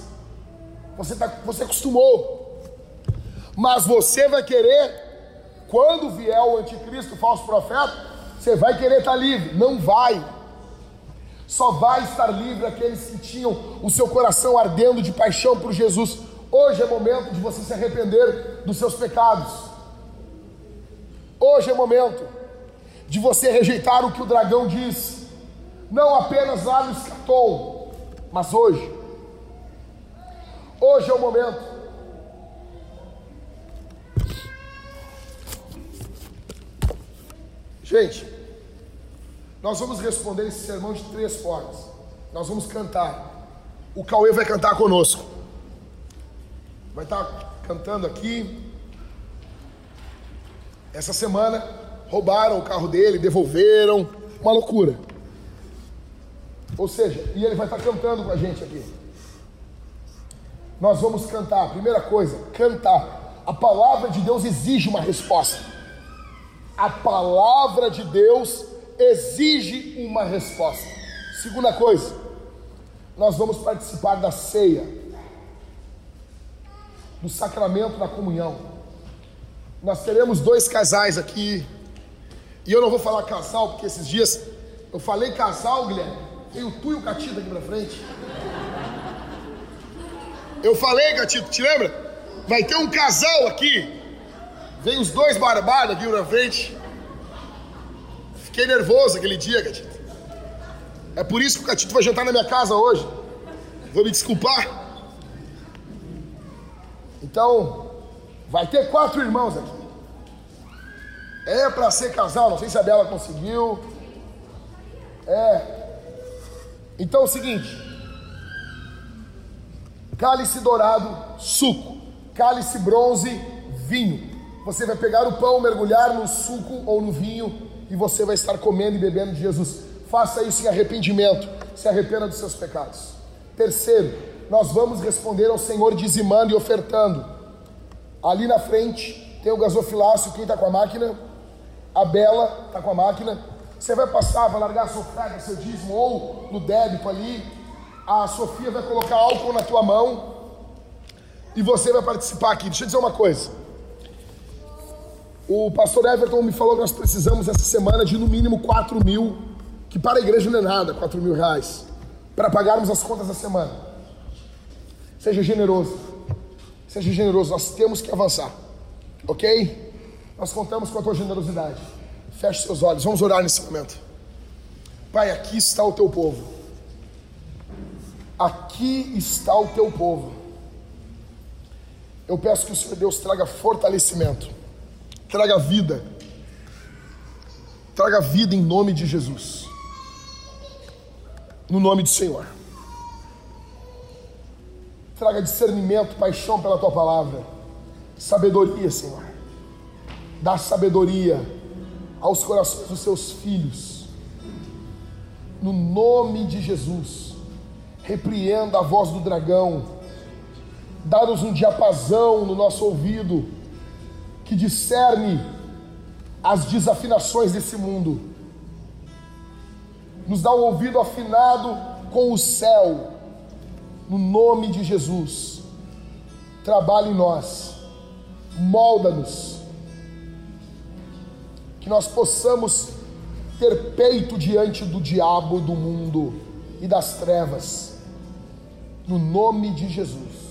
Speaker 1: Você, tá, você acostumou. Mas você vai querer quando vier o anticristo, o falso profeta, você vai querer estar livre. Não vai. Só vai estar livre aqueles que tinham o seu coração ardendo de paixão por Jesus. Hoje é momento de você se arrepender dos seus pecados. Hoje é momento de você rejeitar o que o dragão diz. Não apenas lá no escatom, mas hoje. Hoje é o momento Gente, nós vamos responder esse sermão de três formas. Nós vamos cantar. O Cauê vai cantar conosco. Vai estar cantando aqui. Essa semana roubaram o carro dele, devolveram. Uma loucura. Ou seja, e ele vai estar cantando com a gente aqui. Nós vamos cantar. Primeira coisa, cantar. A palavra de Deus exige uma resposta. A palavra de Deus exige uma resposta. Segunda coisa, nós vamos participar da ceia, do sacramento da comunhão. Nós teremos dois casais aqui, e eu não vou falar casal, porque esses dias eu falei casal, Guilherme, veio tu e o Catito aqui pra frente. Eu falei, Catito, te lembra? Vai ter um casal aqui. Vem os dois barbados aqui pra frente. Fiquei nervoso aquele dia, Catito. É por isso que o Catito vai jantar na minha casa hoje. Vou me desculpar. Então, vai ter quatro irmãos aqui. É para ser casal, não sei se a Bela conseguiu. É. Então é o seguinte: cálice dourado, suco, cálice bronze, vinho. Você vai pegar o pão, mergulhar no suco ou no vinho e você vai estar comendo e bebendo de Jesus. Faça isso em arrependimento, se arrependa dos seus pecados. Terceiro, nós vamos responder ao Senhor dizimando e ofertando. Ali na frente tem o gasofilácio, quem está com a máquina? A Bela está com a máquina. Você vai passar, vai largar sua oferta, seu dízimo ou no débito ali. A Sofia vai colocar álcool na tua mão e você vai participar aqui. Deixa eu dizer uma coisa. O pastor Everton me falou que nós precisamos essa semana de no mínimo 4 mil, que para a igreja não é nada, 4 mil reais, para pagarmos as contas da semana. Seja generoso, seja generoso, nós temos que avançar, ok? Nós contamos com a tua generosidade. Feche seus olhos, vamos orar nesse momento. Pai, aqui está o teu povo. Aqui está o teu povo. Eu peço que o Senhor Deus traga fortalecimento traga vida. Traga vida em nome de Jesus. No nome do Senhor. Traga discernimento, paixão pela tua palavra. Sabedoria, Senhor. Dá sabedoria aos corações dos seus filhos. No nome de Jesus. Repreenda a voz do dragão. Dá-nos um diapasão no nosso ouvido que discerne as desafinações desse mundo, nos dá um ouvido afinado com o céu, no nome de Jesus. Trabalhe em nós, molda-nos, que nós possamos ter peito diante do diabo, do mundo e das trevas, no nome de Jesus.